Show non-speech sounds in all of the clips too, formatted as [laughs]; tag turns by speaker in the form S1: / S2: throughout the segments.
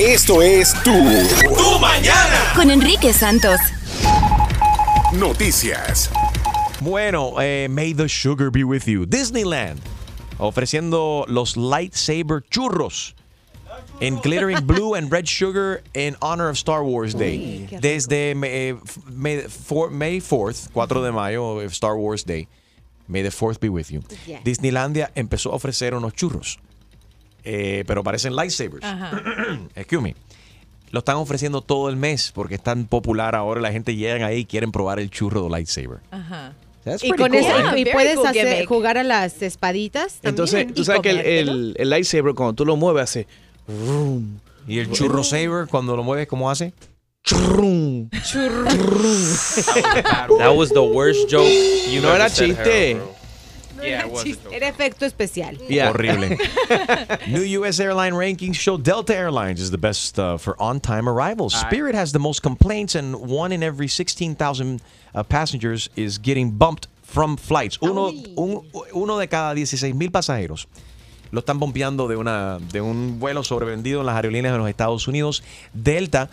S1: Esto es Tu,
S2: Tu Mañana.
S3: Con Enrique Santos.
S1: Noticias.
S4: Bueno, eh, may the sugar be with you. Disneyland ofreciendo los lightsaber churros en glittering blue and red sugar in honor of Star Wars Day. Desde eh, May, for- May 4th, 4 de mayo, eh, Star Wars Day. May the 4th be with you.
S5: Yeah.
S4: Disneylandia empezó a ofrecer unos churros, eh, pero parecen lightsabers. [clears throat] Excuse me. Lo están ofreciendo todo el mes porque es tan popular ahora. La gente llega ahí y quieren probar el churro de lightsaber.
S6: Ajá.
S4: That's
S5: Y con
S4: cool,
S5: eso
S4: right?
S5: y puedes
S6: cool
S5: hacer,
S6: gimmick.
S5: jugar a las espaditas también
S7: Entonces, tú sabes que el,
S5: comértelo.
S7: el, el lightsaber, cuando tú lo mueves, hace.
S4: Y el churro saber, cuando lo mueves, ¿cómo hace?
S7: churrum.
S8: That was the worst joke you
S7: No era chiste.
S8: Yeah, it was a joke.
S5: Era efecto especial.
S7: Yeah.
S4: Horrible. [laughs] [laughs] New U.S. airline rankings show Delta Airlines is the best uh, for on-time arrivals. Spirit has the most complaints, and one in every 16,000 uh, passengers is getting bumped from flights. Uno, un- uno de cada 16 mil pasajeros lo están bombeando de, una, de un vuelo sobrevendido en las aerolíneas de los Estados Unidos. Delta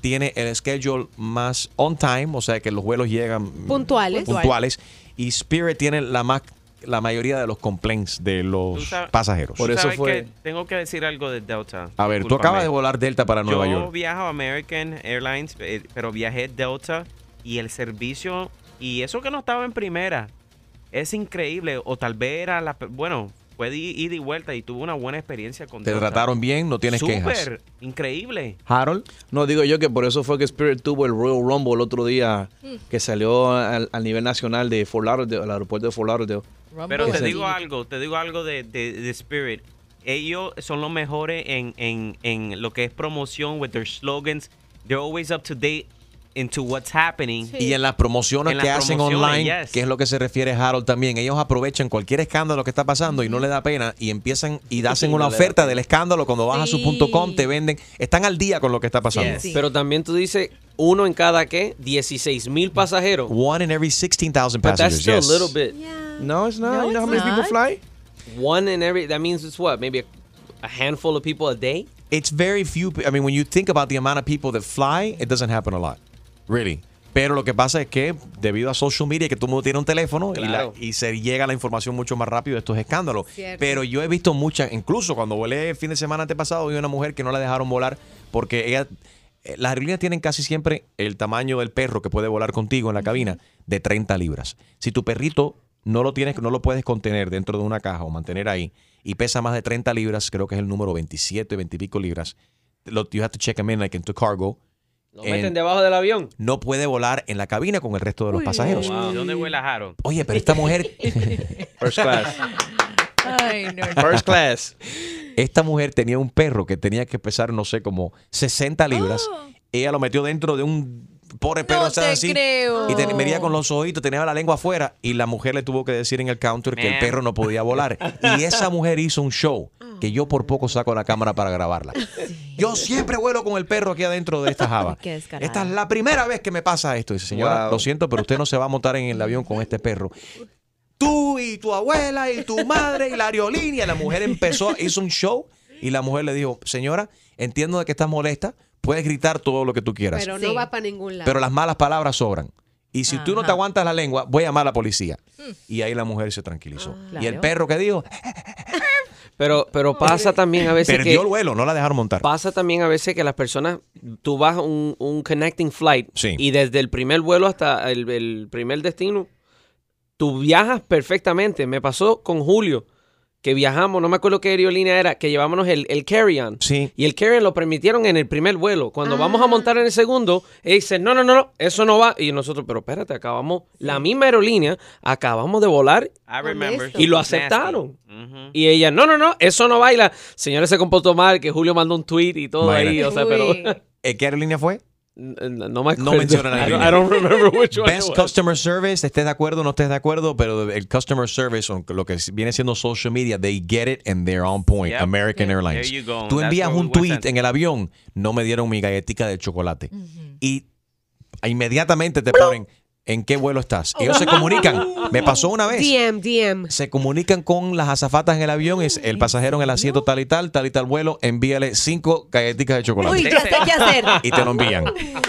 S4: tiene el schedule más on time, o sea que los vuelos llegan
S5: Puntuales.
S4: puntuales y Spirit tiene la más la mayoría de los complaints de los
S8: sabes-
S4: pasajeros.
S7: Por eso fue-
S8: que tengo que decir algo de Delta.
S4: A ver, tú acabas de volar Delta para Nueva
S8: Yo
S4: York.
S8: viajo American Airlines, eh, pero viajé Delta y el servicio, y eso que no estaba en primera, es increíble. O tal vez era la. Bueno, fue de ida y vuelta y tuve una buena experiencia con
S4: Te
S8: Delta.
S4: trataron bien, no tienes quejas.
S8: Súper, increíble.
S4: Harold,
S7: No, digo yo que por eso fue que Spirit tuvo el Royal Rumble el otro día que salió al, al nivel nacional de Fort Lauderdale, al aeropuerto de Fort Lauderdale.
S8: Pero te digo algo, te digo algo de, de, de Spirit. Ellos son los mejores en, en, en lo que es promoción, with their slogans. They're always up to date into what's happening.
S4: y en las promociones
S8: En
S4: que
S8: las
S4: hacen
S8: promociones,
S4: online,
S8: yes.
S4: que es lo que se refiere Harold también, ellos aprovechan cualquier escándalo que está pasando y no le da pena y empiezan y hacen una oferta del escándalo cuando vas a su punto com, te venden, están al día con lo que está pasando.
S8: Yes.
S5: Sí.
S8: Pero
S9: también tú dices uno en cada qué, 16 mil pasajeros.
S4: One in every 16,000
S9: But that's
S4: passengers.
S9: still
S4: yes.
S9: a little bit.
S7: No, it's not.
S6: No,
S7: you know how many people fly?
S9: One in every, that means it's what? Maybe a, a handful of people a day?
S4: it's very few. I mean, when you think about the amount of people that fly, it doesn't happen a lot, really. Pero lo que pasa es que debido a social media, que todo el mundo tiene un teléfono y, la- y se llega la información mucho más rápido de estos escándalos.
S5: Cierto.
S4: Pero yo he visto muchas, incluso cuando volé el fin de semana antepasado, vi una mujer que no la dejaron volar porque ella, eh, las aerolíneas tienen casi siempre el tamaño del perro que puede volar contigo en la cabina de 30 libras. Si tu perrito no lo tienes, no lo puedes contener dentro de una caja o mantener ahí y pesa más de 30 libras, creo que es el número 27, 20 y pico libras, lo, you have to check them in like into cargo.
S9: ¿Lo
S4: En-
S9: meten debajo del avión?
S4: No puede volar en la cabina con el resto de los pasajeros.
S8: ¿Y dónde huele a Harold?
S4: Oye, pero esta mujer, [laughs]
S7: First [laughs] class.
S6: Ay, no, no.
S7: First class.
S4: esta mujer tenía un perro que tenía que pesar, no sé, como 60 libras. Ella lo metió dentro de un pobre perro
S6: No te
S4: así.
S6: creo.
S4: Y te, medía con los ojitos, tenía la lengua afuera. Y la mujer le tuvo que decir en el counter que el
S8: Man.
S4: perro no podía volar. Y esa mujer hizo un show que yo por poco saco la cámara para grabarla. [laughs] Yo siempre vuelo con el perro aquí adentro de esta [laughs] java. Esta es la primera vez que me pasa esto. Dice, señora,
S7: Wow.
S4: lo siento, pero usted no se va a montar en el avión con este perro. Tú y tu abuela y tu madre y la aerolínea. La mujer empezó, hizo un show y la mujer le dijo, señora, entiendo de que estás molesta, puedes gritar todo lo que tú quieras,
S5: Pero
S6: Sí.
S5: no va para ningún lado.
S4: pero las malas palabras sobran. Y si tú no te aguantas la lengua, voy a llamar a la policía. Y ahí la mujer se tranquilizó. Y el perro que dijo,
S9: Pero, pero pasa también a veces
S4: perdió el
S9: que...
S4: vuelo, no la dejaron montar.
S9: Pasa también a veces que las personas, tú vas a un, un connecting flight
S4: Sí.
S9: y desde el primer vuelo hasta el, el primer destino, tú viajas perfectamente. Me pasó con Julio, que viajamos, no me acuerdo qué aerolínea era, que llevábamos el, el carry-on.
S4: Sí.
S9: Y el carry-on lo permitieron en el primer vuelo. Cuando vamos a montar en el segundo, él dice, no, no, no, no, eso no va. Y nosotros, pero espérate, acabamos, la misma aerolínea, acabamos de volar
S8: I remember.
S9: y lo aceptaron. Y ella, no, no, no, eso no baila. Señora se comportó mal, que Julio mandó un tweet y todo ahí, o sea, pero
S5: Uy. [laughs]
S4: Eh, ¿Qué aerolínea fue?
S9: No me
S4: No
S9: acuerdo.
S4: menciona la
S9: I don't,
S4: aerolínea.
S9: I don't remember which one
S4: Best. Customer Service, estés de acuerdo o no estés de acuerdo, pero el Customer Service, lo que viene siendo social media, they get it and they're on point.
S8: Yep.
S4: American Airlines.
S8: There you go.
S4: Tú
S8: That's
S4: envías un tweet en el avión, no me dieron mi galletita de chocolate. Y inmediatamente te ponen, ¿En qué vuelo estás? Ellos se comunican. [laughs] Me pasó una vez.
S5: DM, DM.
S4: Se comunican con las azafatas en el avión. Es el pasajero en el asiento tal y tal, tal y tal vuelo. Envíale cinco galletitas de chocolate.
S5: Uy, ya sé qué hacer. [laughs]
S4: Y te lo envían.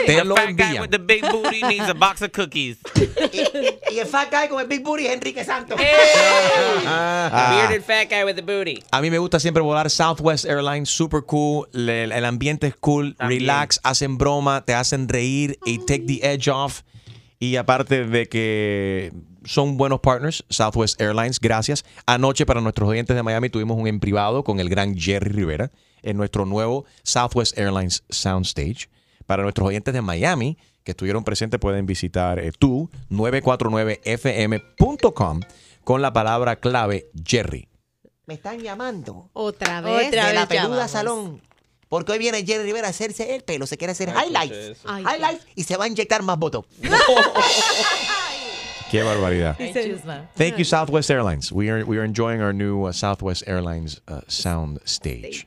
S4: Te lo
S8: Fat guy
S4: envían.
S8: with the big booty needs a box of cookies.
S1: Y el fat guy con el Big Booty es Enrique Santos.
S4: Ah.
S9: Bearded fat guy with the booty.
S4: A mí me gusta siempre volar Southwest Airlines, super cool, el, ambiente es cool, relax, hacen broma, te hacen reír y take the edge off. Y aparte de que son buenos partners, Southwest Airlines, gracias. Anoche para nuestros oyentes de Miami tuvimos un en privado con el gran Jerry Rivera en nuestro nuevo Southwest Airlines Soundstage. Para nuestros oyentes de Miami que estuvieron presentes pueden visitar eh, tú 949fm.com con la palabra clave Jerry.
S1: Me están llamando
S5: Otra vez.
S6: Otra
S1: de la peluda
S6: llamamos.
S1: salón. Porque hoy viene Jerry Rivera a hacerse el pelo, se quiere hacer highlights.
S5: Ay,
S1: highlights y se va a inyectar más botox. [laughs]
S4: Qué barbaridad.
S6: Ay.
S4: Thank you, Southwest Airlines. We are we are enjoying our new uh, Southwest Airlines uh, sound stage.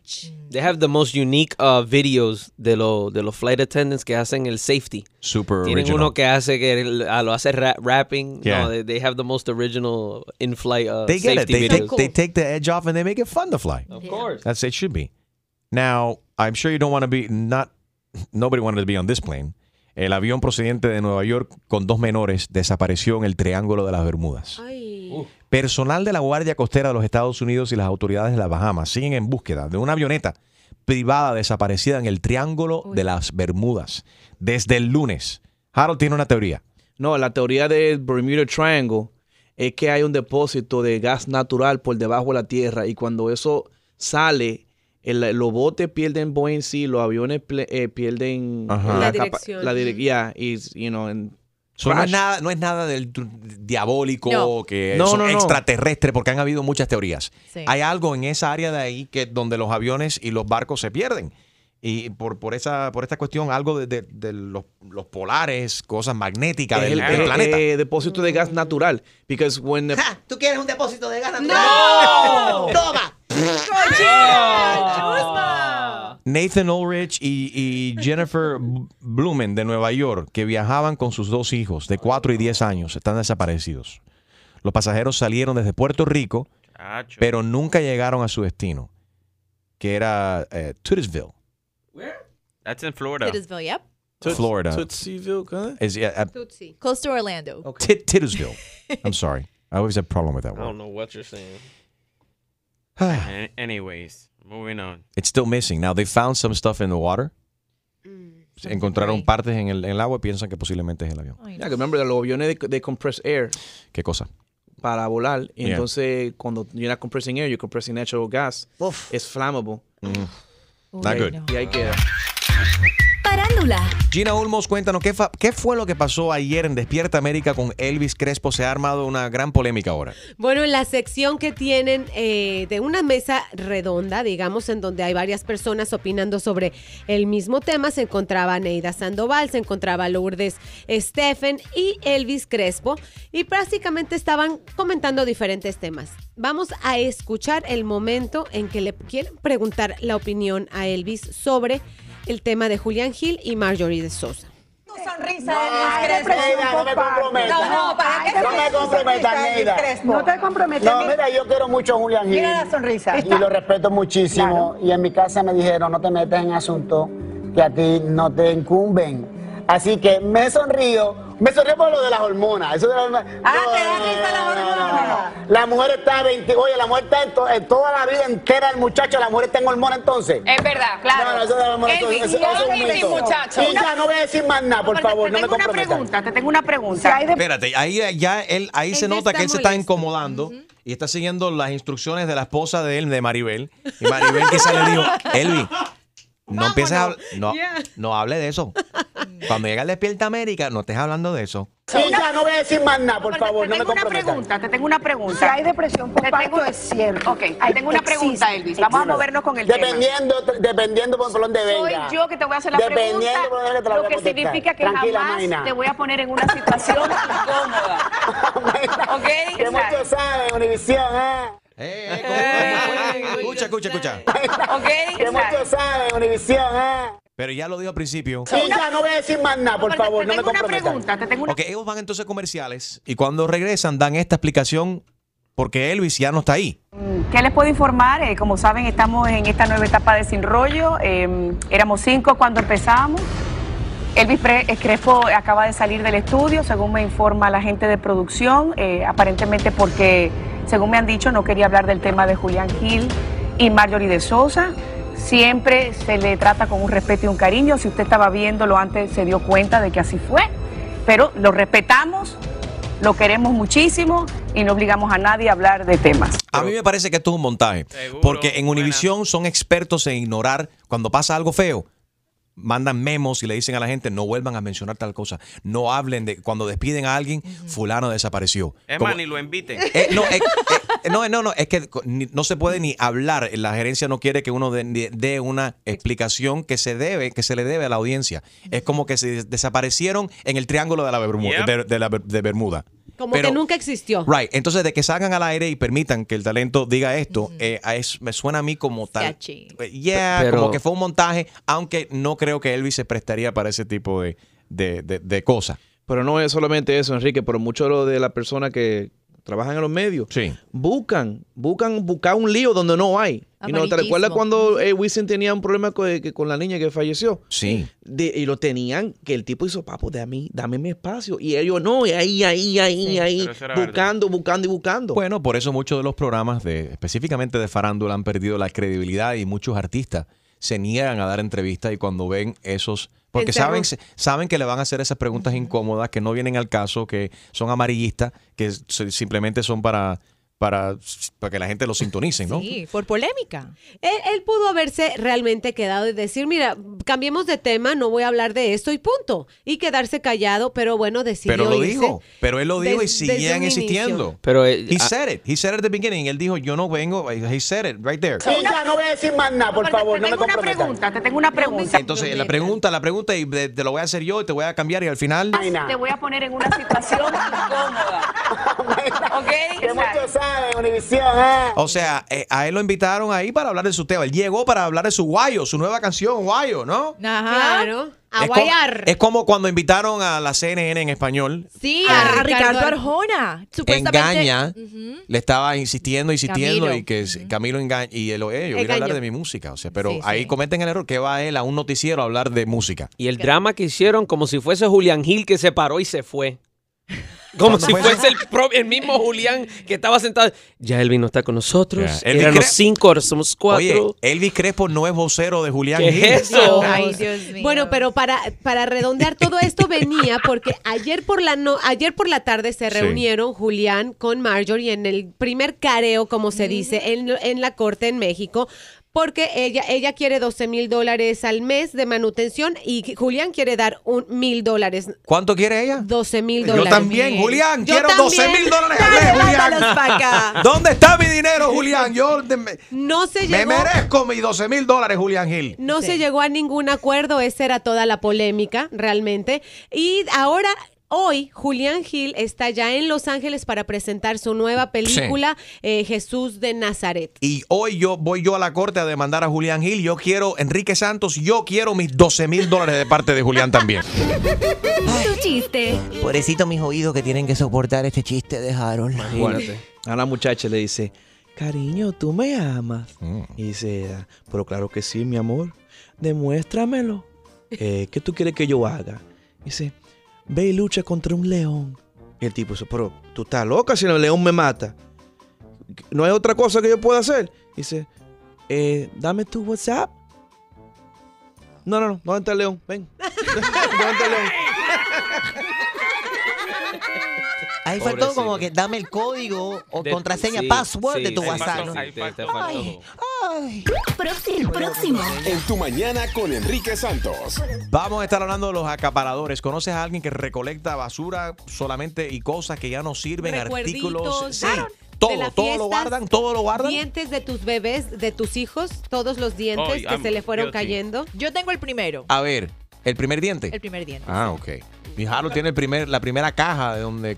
S9: They have the most unique uh, videos de, lo, de los flight attendants que hacen el safety.
S4: Super
S9: Tienen
S4: original.
S9: uno que hace que ah, lo hace ra- rapping.
S4: Yeah.
S9: No, they, they have the most original in-flight uh,
S4: they get it. They
S9: videos.
S4: take, they take the edge off and they make it fun to fly.
S9: of course.
S4: That's it should be. Now, I'm sure you don't want to be not nobody wanted to be on this plane. El avión procedente de Nueva York con dos menores desapareció en el Triángulo de las Bermudas.
S5: Ay.
S4: Personal de la Guardia Costera de los Estados Unidos y las autoridades de las Bahamas siguen en búsqueda de una avioneta privada desaparecida en el Triángulo de las Bermudas desde el lunes. Harold tiene una teoría.
S7: No, la teoría del Bermuda Triangle es que hay un depósito de gas natural por debajo de la tierra y cuando eso sale, el- los botes pierden buoyancy, los aviones eh, pierden
S4: Ajá.
S5: La
S7: capa-
S5: dirección.
S7: La dire- yeah, is, you know, and
S4: So, no, es nada, no es nada del diabólico
S6: No.
S4: que
S7: No,
S4: son
S7: no, no.
S4: extraterrestre, porque han habido muchas teorías.
S6: Sí.
S4: Hay algo en esa área de ahí que donde los aviones y los barcos se pierden. Y por, por esa por esta cuestión, algo de, de- de los, los polares, cosas magnéticas del,
S7: el,
S4: del
S7: eh,
S4: planeta.
S7: eh, depósito de gas natural. Because when the-
S1: Ja, ¿Tú quieres un depósito de ganas?
S5: ¡No! [laughs]
S1: ¡Toma!
S4: Nathan Ulrich y, y Jennifer Blumen de Nueva York, que viajaban con sus dos hijos de 4 y 10 años, están desaparecidos. Los pasajeros salieron desde Puerto Rico,
S8: Chacho.
S4: pero nunca llegaron a su destino, que era eh, Tootsville,
S8: That's in Florida.
S6: Titusville, yep.
S7: Toots-
S4: Florida.
S7: Tootsieville, ¿qué?
S4: Is, yeah, uh.
S6: Close to Orlando.
S4: Titusville. I'm sorry. I always have a problem with that
S9: I don't
S4: word.
S9: know what you're saying. [sighs]
S8: An- Anyways, moving on.
S4: It's still missing. Now, they found some stuff in the water. Encontraron
S6: Right.
S4: partes en el, en el agua y piensan que posiblemente es el avión.
S6: Ay,
S7: Yeah, que remember, los aviones de, de compress air
S4: ¿Qué cosa?
S7: para volar. Y
S4: Yeah.
S7: entonces, cuando you're not compressing air, you're compressing natural gas.
S1: Uf.
S7: Es flammable.
S4: Not
S6: Uy,
S4: good.
S6: no.
S7: Y ahí queda.
S3: Parándula.
S4: Gina Ulmos, cuéntanos, ¿qué, fa- ¿qué fue lo que pasó ayer en Despierta América con Elvis Crespo? Se ha armado una gran polémica ahora.
S5: Bueno, en la sección que tienen eh, de una mesa redonda, digamos, en donde hay varias personas opinando sobre el mismo tema, se encontraba Neida Sandoval, se encontraba Lourdes Stephen y Elvis Crespo, y prácticamente estaban comentando diferentes temas. Vamos a escuchar el momento en que le quieren preguntar la opinión a Elvis sobre el tema de Julián Gil y Marjorie de Sosa.
S10: sonrisa de Elvis Crespo.
S11: Neida, no me comprometas.
S10: No, no, ¿para qué
S11: No me comprometas, Neida.
S10: No te comprometes.
S11: No, mira, yo quiero mucho a Julián Gil.
S10: Mira la sonrisa.
S11: Y lo respeto muchísimo. Y en mi casa me dijeron, no te metas en asuntos que a ti no te incumben. Así que me sonrío. Me sonrío por lo de las hormonas. Eso de las hormonas.
S10: Ah, te da risa las hormonas.
S11: La mujer está 20, oye, la mujer está en, to- en toda la vida entera el muchacho, la mujer está en hormona entonces.
S10: Es verdad, claro.
S11: No, no, eso de las hormonas,
S10: Elvis,
S11: eso- eso es un
S10: muchacho.
S11: Y ya, no voy a decir más nada, por favor,
S10: te
S11: no me
S10: tengo una pregunta, te tengo una pregunta.
S4: Espérate, ahí ya él, ahí se nota que él se está incomodando y está siguiendo las instrucciones de la esposa de él, de Maribel. Y Maribel quizá le dijo, Elvi, no empieces a hablar, no, no hable de eso. Cuando llega el Despierta América, no estés hablando de eso.
S11: Ya, no voy a decir más nada, por
S10: Porque
S11: favor,
S10: te
S11: no me
S10: tengo una pregunta, te tengo una pregunta.
S12: Si hay depresión
S10: Te
S12: postparto,
S10: tengo-
S12: es cierto.
S10: Ok, te
S12: Hay-
S10: tengo una pregunta, Elvis. Vamos a movernos con el tema.
S11: Dependiendo, dependiendo por dónde
S10: Soy
S11: venga.
S10: yo que te voy a hacer la
S11: Dependiendo
S10: pregunta,
S11: por dónde te la
S10: lo
S11: voy a
S10: que significa que
S11: Tranquila,
S10: jamás te voy a poner en una situación [laughs] incómoda. [laughs] ¿Ok?
S11: Que muchos saben, Univisión, ¿eh?
S4: Eh, eh, ¿cómo- cómo- Escucha, escucha, escucha.
S10: ¿Ok? [laughs]
S11: Que muchos saben, Univisión, ¿eh?
S4: Pero ya lo dijo al principio.
S11: Sí, ya no voy a decir más nada, por favor, no me comprometan.
S4: Ok, ellos van entonces a comerciales y cuando regresan dan esta explicación porque Elvis ya no está ahí.
S10: ¿Qué les puedo informar? Eh, como saben, estamos en esta nueva etapa de Sin Rollo. Eh, éramos cinco cuando empezamos. Elvis eh, Crespo acaba de salir del estudio, según me informa la gente de producción, eh, aparentemente porque, según me han dicho, no quería hablar del tema de Julián Gil y Marjorie de Sosa. Siempre se le trata con un respeto y un cariño. Si usted estaba viéndolo antes, se dio cuenta de que así fue. Pero lo respetamos, lo queremos muchísimo y no obligamos a nadie a hablar de temas.
S4: A mí me parece que esto es un montaje. porque en Univision son expertos en ignorar cuando pasa algo feo. Mandan memos y le dicen a la gente no vuelvan a mencionar tal cosa. No hablen de cuando despiden a alguien, fulano desapareció.
S8: Es más, ni lo inviten.
S4: Eh, no, eh, eh, no, no, no, es que ni- no se puede ni hablar. La gerencia no quiere que uno dé una explicación que se debe, que se le debe a la audiencia. Es como que se des- desaparecieron en el triángulo de la Bermuda.
S5: Yep.
S4: de, de la Ber- de Bermuda.
S5: Como
S4: Pero-
S5: que nunca existió.
S4: Right, entonces de que salgan al aire y permitan que el talento diga esto, eh, a es- me suena a mí como tal.
S6: Sketchy.
S4: Yeah,
S7: Pero-
S4: como que fue un montaje, aunque no creo que Elvis se prestaría para ese tipo de, de, de- de cosas.
S7: Pero no es solamente eso, Enrique, pero mucho lo de las personas que trabajan en los medios. Buscan, buscan buscar un lío donde no hay. Y no, ¿Te recuerdas cuando eh, Wisin tenía un problema con, que- con la niña que falleció?
S4: Sí.
S7: De- y lo tenían, que el tipo hizo, papo, dame, dame mi espacio. Y ellos, no, y ahí, ahí, ahí,
S4: Sí.
S7: ahí, buscando, buscando y buscando.
S4: Bueno, por eso muchos de los programas, de, específicamente de farándula, han perdido la credibilidad y muchos artistas se niegan a dar entrevistas y cuando ven esos... Porque saben, saben que le van a hacer esas preguntas incómodas, que no vienen al caso, que son amarillistas, que simplemente son para, para, para que la gente lo sintonice, ¿no?
S6: Sí, por polémica.
S5: Él, él pudo haberse realmente quedado y decir, mira, cambiemos de tema, no voy a hablar de esto y punto. Y quedarse callado, pero bueno, decidió
S4: Pero lo
S5: irse
S4: dijo, pero él lo dijo y
S5: des-
S4: seguían
S5: inicio.
S9: Pero eh,
S4: He
S9: ah,
S4: said it. He said it at the beginning. Él dijo, yo no vengo. He said it right there.
S11: Sí, ya no voy a decir más nada, por favor, no me
S10: tengo una pregunta, te tengo una pregunta.
S4: Entonces, la pregunta, la pregunta, y de- te lo voy a hacer yo y te voy a cambiar y al final...
S10: Te voy a poner en una situación [laughs] incómoda. [laughs] ¿Ok? [laughs]
S11: Que muchos saben, Univisión, ¿eh?
S4: O sea, eh, a él lo invitaron ahí para hablar de su tema. Él llegó para hablar de su guayo, su nueva canción, Guayo, ¿no?
S5: Claro, a
S4: es,
S5: guayar.
S4: es como cuando invitaron a la CNN en español.
S6: Sí,
S5: A
S6: a,
S5: Ricardo
S6: Ricardo
S5: Ar-
S6: Arjona. Supuestamente.
S4: Engaña,
S6: Ujú.
S4: le estaba insistiendo, insistiendo
S6: Camilo.
S4: y que Camilo engaña y él, eh, yo quiero hablar de mi música, o sea, pero
S6: Sí,
S4: ahí
S6: sí.
S4: cometen el error que va él a un noticiero a hablar de música.
S9: y el drama que hicieron como si fuese Julián Gil que se paró y se fue. Como si
S4: ¿Cuándo fue
S9: fuese el, pro- el mismo Julián que estaba sentado. Ya Elvis no está con nosotros.
S4: Elvis
S9: Eran los cinco, ahora somos cuatro.
S4: Oye, Elvis Crespo no es vocero de Julián
S9: ¿Qué
S4: Gil.
S9: es eso?
S6: Ay, Dios mío.
S5: Bueno, pero para, para redondear todo esto venía porque ayer por la no, ayer por la tarde se
S4: Sí.
S5: reunieron Julián con Marjorie en el primer careo, como se dice, en, en la corte en México. Porque ella, ella quiere 12 mil dólares al mes de manutención y Julián quiere dar un mil dólares.
S4: ¿Cuánto quiere ella?
S5: 12 mil
S4: Yo
S5: dólares.
S4: también, Julián,
S5: Yo
S4: quiero
S5: también.
S4: 12 mil dólares al mes, Julián. [laughs] ¿Dónde está mi dinero, Julián? Yo de- me,
S5: No se
S4: me
S5: llegó.
S4: merezco mis 12 mil dólares, Julián Gil.
S5: No se llegó a ningún acuerdo, esa era toda la polémica, realmente. Y ahora, hoy, Julián Gil está ya en Los Ángeles para presentar su nueva película, eh, Jesús de Nazaret.
S4: Y hoy yo voy yo a la corte a demandar a Julián Gil. Yo quiero, Enrique Santos, yo quiero mis 12 mil dólares de parte de Julián también. [laughs]
S3: Tu chiste.
S1: Pobrecito mis oídos que tienen que soportar este chiste de Harold.
S7: Imagínate. A la muchacha le dice, cariño, ¿tú me amas? Y dice, pero claro que sí, mi amor. Demuéstramelo. Eh, ¿Qué tú quieres que yo haga? Dice, ve y lucha contra un león. Y el tipo dice, pero tú estás loca si el león me mata. ¿No hay otra cosa que yo pueda hacer? Dice, "Eh, dame tu WhatsApp. No, no, no, ¿dónde está el león? Ven. [laughs] ¿Dónde está el león?
S1: Ahí faltó
S9: Pobrecito.
S1: como que dame el código o
S9: De-
S1: contraseña,
S9: sí,
S1: password de
S9: sí,
S1: tu WhatsApp.
S9: sí,
S1: ¿no?
S9: te- te faltó.
S1: Ay, ay.
S3: Próximo. Próximo.
S2: En tu mañana con Enrique Santos.
S4: Vamos a estar hablando de los acaparadores. ¿Conoces a alguien que recolecta basura solamente y cosas que ya no sirven, artículos?
S5: Recuerditos,
S4: Sí.
S5: de
S4: Todo, todo lo guardan, todo lo guardan.
S5: Dientes de tus bebés, de tus hijos, todos los dientes que
S8: I'm
S5: se le fueron
S8: guilty.
S5: cayendo.
S6: Yo tengo el primero.
S4: A ver, el primer diente.
S6: El primer diente.
S4: Ah, ok. Mi Harold tiene el primer, la primera caja de donde.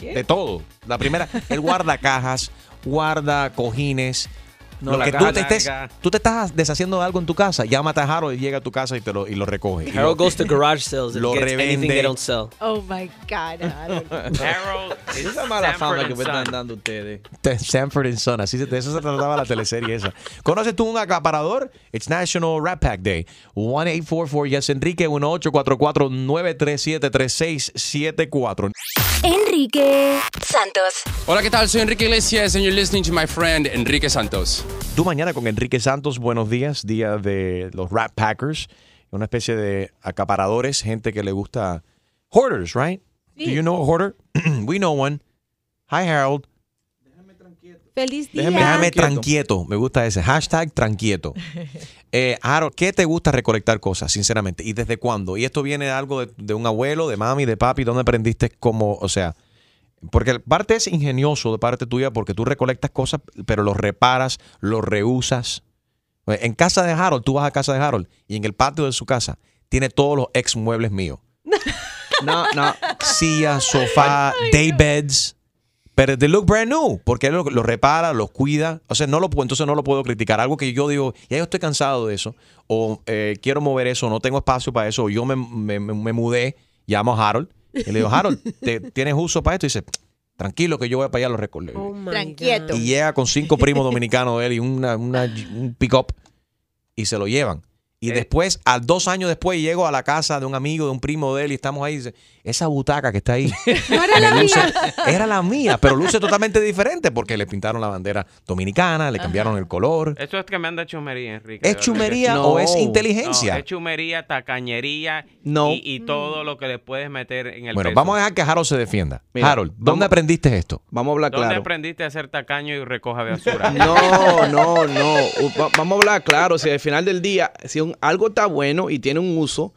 S4: De todo. La primera. Él guarda cajas, guarda cojines,
S7: No,
S4: lo
S7: la
S4: que tú te, estés, tú te estás deshaciendo de algo en tu casa, llámate a Harold y llega a tu casa y te lo, y lo recoge. Y lo-
S9: Harold goes to [laughs] garage sales and
S4: Lo
S9: gets anything
S4: revende.
S9: they don't sell.
S6: Oh my God. Harold. [laughs]
S8: Harold,
S7: Esa mala
S8: Sanford
S7: fama que me están dando ustedes.
S4: de Sanford and Son, así se- de eso se trataba la teleserie esa. ¿Conoces tú un acaparador? It's National Rat Pack Day. 1-844 Yes Enrique 1844 937 3674
S3: Enrique Santos.
S12: Hola, ¿qué tal? Soy Enrique Iglesias and you're listening to my friend Enrique Santos.
S4: Tu mañana con Enrique Santos, buenos días, día de los Rat Packers, una especie de acaparadores, gente que le gusta hoarders, right? Do you know a hoarder? [clears throat] We know one. Hi Harold.
S5: Feliz día.
S4: Déjame, déjame tranquieto, me gusta ese hashtag tranquieto. [laughs] Eh, Harold, ¿qué te gusta recolectar cosas, sinceramente? ¿Y desde cuándo? ¿Y esto viene de algo de, de un abuelo, de mami, de papi? ¿Dónde aprendiste cómo, o sea, porque parte es ingenioso de parte tuya porque tú recolectas cosas, pero los reparas, los reusas. En casa de Harold, tú vas a casa de Harold y en el patio de su casa tiene todos los ex muebles míos. [laughs]
S7: No, no.
S4: Silla, sofá, day Pero they look brand new, porque él los lo repara, los cuida. O sea, no lo puedo, entonces no lo puedo criticar. Algo que yo digo, ya yo estoy cansado de eso, o eh, quiero mover eso, no tengo espacio para eso, o yo me, me- me- me mudé, llamo a Harold, y le digo, Harold, ¿te- ¿tienes uso para esto? Y dice, tranquilo que yo voy para allá, lo recorre.
S5: Oh.
S4: Y llega con cinco primos dominicanos de él y una, una- un pick-up y se lo llevan. Y después, a dos años después, llego a la casa de un amigo, de un primo de él y estamos ahí y dice, esa butaca que está ahí. [laughs]
S5: No era la
S4: luce-
S5: mía.
S4: era la mía, pero luce totalmente diferente porque le pintaron la bandera dominicana, le cambiaron el color.
S8: Eso es que me anda chumería, Enrique.
S4: ¿Es chumería o es inteligencia?
S8: No, es chumería, tacañería
S7: No.
S8: y, y todo lo que le puedes meter en el
S4: bueno,
S8: peso.
S4: vamos a dejar que Harold se defienda.
S7: Mira,
S4: Harold, ¿dónde
S7: vamos-
S4: aprendiste esto?
S7: Vamos a hablar
S8: ¿Dónde
S7: claro.
S8: aprendiste a ser tacaño y recoja basura? [laughs]
S7: No, no, no. Va- Vamos a hablar claro. Si al final del día, si un- algo está bueno y tiene un uso,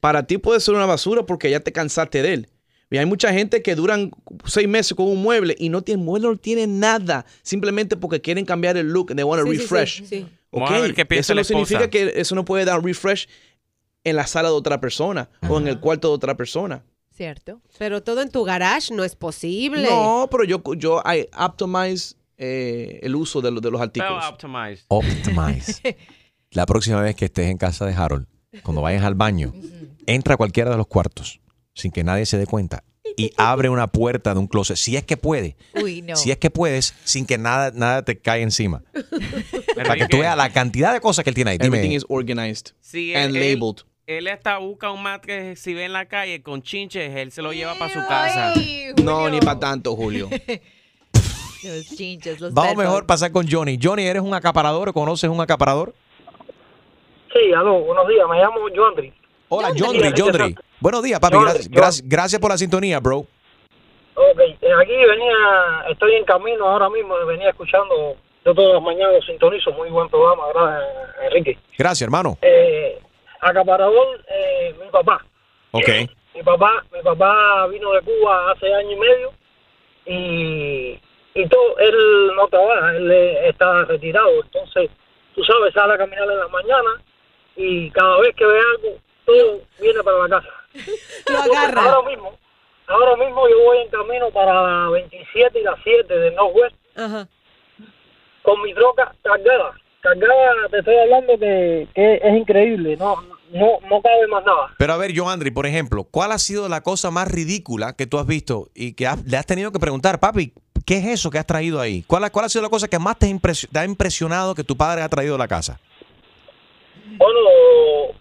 S7: para ti puede ser una basura porque ya te cansaste de él. Y hay mucha gente que duran seis meses con un mueble y no tiene mueble, no tiene nada. Simplemente porque quieren cambiar el look. They want to
S5: Sí, sí, sí,
S7: refresh.
S5: sí.
S8: Vamos
S7: Ok,
S8: a ver qué piensa
S7: Eso no significa que eso no puede dar refresh en la sala de otra persona o en el cuarto de otra persona.
S6: ¿Cierto?
S5: Pero todo en tu garage no es posible.
S7: No, pero yo, yo I optimize eh, el uso de, los- de los artículos.
S8: optimize.
S4: Optimize. [laughs] La próxima vez que estés en casa de Harold, cuando vayas al baño, entra a cualquiera de los cuartos sin que nadie se dé cuenta y abre una puerta de un closet, si es que puede.
S6: Uy, no.
S4: Si es que puedes, sin que nada, nada te caiga encima. Para que tú veas la cantidad de cosas que él tiene ahí.
S7: Everything is organized and
S8: él,
S7: labeled.
S8: Él, hasta busca un mat que si ve en la calle con chinches, él se lo lleva para su casa.
S6: Ay,
S7: No, ni para tanto, Julio. [laughs]
S6: Los chinches, los
S4: vamos mejor pasar con Johnny. Johnny, ¿eres un acaparador o conoces un acaparador?
S13: Sí, aló, buenos días, me llamo Joandri.
S4: Hola,
S13: Johnny. exacto.
S4: Buenos días, papi. Gracias- por la sintonía, bro.
S13: Ok, eh, aquí venía, estoy en camino ahora mismo, venía escuchando, yo todas las mañanas lo sintonizo, muy buen programa, gracias Enrique.
S4: Gracias, hermano.
S13: Eh, acaparador, eh, mi papá.
S4: Ok.
S13: Mi papá, mi papá vino de Cuba hace año y medio y, y todo, él no trabaja, él eh, está retirado, entonces, tú sabes, sale a caminar en la mañana y cada vez que ve algo, todo viene para la casa. [laughs]
S5: Lo agarra.
S13: Ahora mismo, ahora mismo yo voy en camino para la 27 y la 7 del Northwest
S5: Ajá.
S13: con mi troca cargada. Cargada, te estoy hablando que, que es increíble, no, no, no cabe más nada.
S4: Pero a ver, Joandri, por ejemplo, ¿cuál ha sido la cosa más ridícula que tú has visto y que has- le has tenido que preguntar, papi, ¿qué es eso que has traído ahí? ¿Cuál, ha- cuál ha sido la cosa que más te, ha impresio- te ha impresionado que tu padre ha traído a la casa?
S13: Bueno,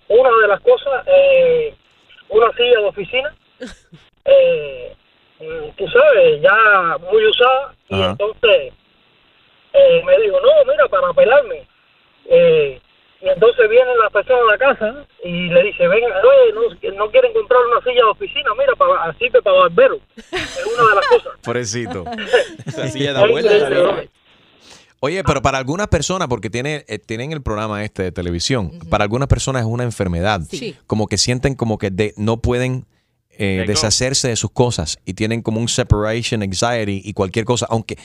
S13: una de las cosas, eh, una silla de oficina, [laughs] eh, mm, tú sabes, ya muy usada, y
S4: Ajá.
S13: entonces eh, me dijo, no, mira, para pelarme. Eh, y entonces vienen las personas a la casa y le dice, ven, oye, no, no quieren comprar una silla de oficina, mira, para, así que para barbero. Es una de las cosas. [laughs]
S4: Pobrecito. [laughs]
S7: Esa silla
S13: increíble, ¿no?
S4: Oye, pero para algunas personas, porque tiene, eh, tienen el programa este de televisión, para algunas personas es una enfermedad.
S5: Sí.
S4: Como que sienten como que de- no pueden eh, deshacerse de sus cosas y tienen como un separation anxiety y cualquier cosa, aunque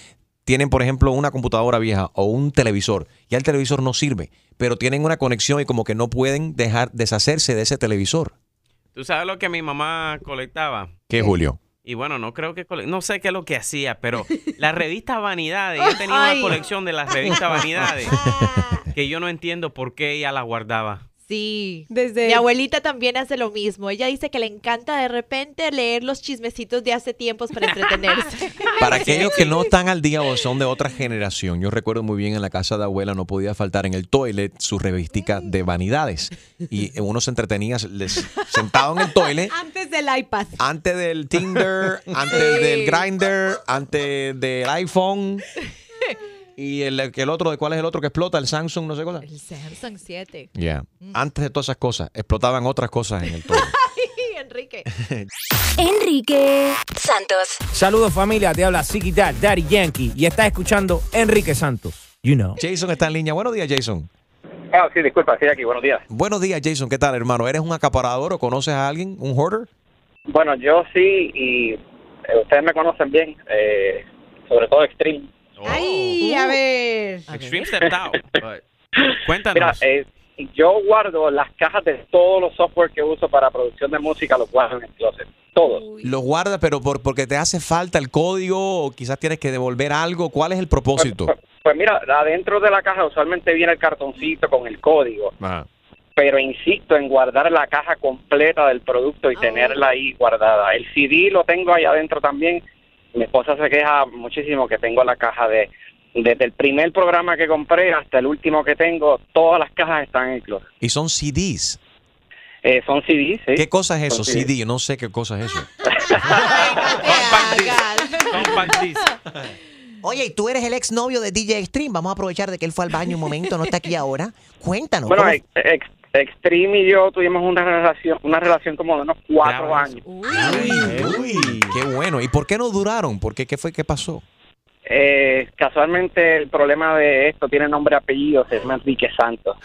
S4: tienen, por ejemplo, una computadora vieja o un televisor, ya el televisor no sirve, pero tienen una conexión y como que no pueden dejar deshacerse de ese televisor.
S8: ¿Tú sabes lo que mi mamá colectaba?
S4: ¿Qué, Julio?
S8: Y bueno, no creo que... No sé qué es lo que hacía, pero [laughs] la revista Vanidades, ella tenía una colección de las revistas Vanidades [laughs] que yo no entiendo por qué ella la guardaba.
S6: Sí.
S5: Desde
S6: Mi abuelita también hace lo mismo. Ella dice que le encanta de repente leer los chismecitos de hace tiempos para entretenerse. [laughs]
S4: Para aquellos que no están al día o son de otra generación, yo recuerdo muy bien en la casa de abuela no podía faltar en el toilet su revistica de vanidades. Y uno se entretenía les- sentado en el toilet
S5: Antes del iPad.
S4: antes del Tinder, antes del Grinder, antes del iPhone. Y el, el otro, ¿de cuál es el otro que explota? El Samsung, no sé cosa.
S6: El Samsung 7.
S4: Yeah. Antes de todas esas cosas, explotaban otras cosas en el. [laughs]
S6: Ay, Enrique. [laughs]
S3: Enrique Santos.
S14: Saludos familia, te habla Siki Dad, Daddy Yankee y estás escuchando Enrique Santos. You know.
S4: Jason está en línea. Buenos días, Jason.
S15: Ah, sí, disculpa, estoy aquí. Buenos días.
S4: Buenos días, Jason. ¿Qué tal, hermano? ¿Eres un acaparador o conoces a alguien? ¿Un hoarder?
S15: Bueno, yo sí, y eh, ustedes me conocen bien, eh, sobre todo Extreme.
S5: Ay, a ver.
S8: Extreme stepped out. Cuéntanos.
S15: Mira, eh, yo guardo las cajas de todos los software que uso para producción de música, los guardo en el closet. Todos.
S4: Los guardas, pero por, porque te hace falta el código o quizás tienes que devolver algo. ¿Cuál es el propósito?
S15: Pues mira, adentro de la caja usualmente viene el cartoncito con el código, pero insisto en guardar la caja completa del producto y tenerla ahí guardada. El CD lo tengo ahí adentro también. Mi esposa se queja muchísimo que tengo la caja de desde el primer programa que compré hasta el último que tengo, todas las cajas están en el closet.
S4: Y son CDs.
S15: Eh, son CDs, sí.
S4: ¿Qué cosa es eso? CD. Yo no sé qué cosa es eso. [laughs]
S1: Oye, y tú eres el exnovio de DJ Extreme. Vamos a aprovechar de que él fue al baño un momento, no está aquí ahora. Cuéntanos.
S15: Bueno,
S1: ¿cómo-
S15: ex- ex- Extreme y yo tuvimos una relación, una relación como de unos cuatro años.
S4: Uy, qué bueno. ¿Y por qué no duraron? ¿Por qué? ¿Qué fue? ¿Qué pasó?
S15: Eh, casualmente el problema de esto tiene nombre y apellido, se llama Enrique Santos.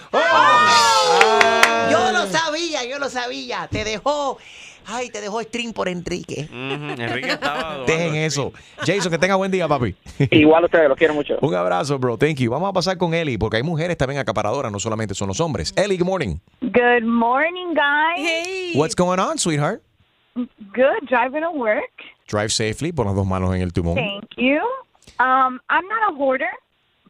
S1: Yo lo sabía, yo lo sabía. Te dejó. Ay, te dejó Extreme por Enrique.
S8: Enrique estaba. [laughs]
S4: Dejen eso. Jason, que tenga buen día, papi. [laughs]
S15: Igual ustedes, los quiero mucho.
S4: Un abrazo, bro. Thank you. Vamos a pasar con Eli, porque hay mujeres también acaparadoras, no solamente son los hombres. Eli, good morning.
S16: Good morning, guys.
S4: What's going on, sweetheart?
S16: Good. Driving to work.
S4: Drive safely, pon las dos manos en el timón.
S16: Thank you. Um, I'm not a hoarder,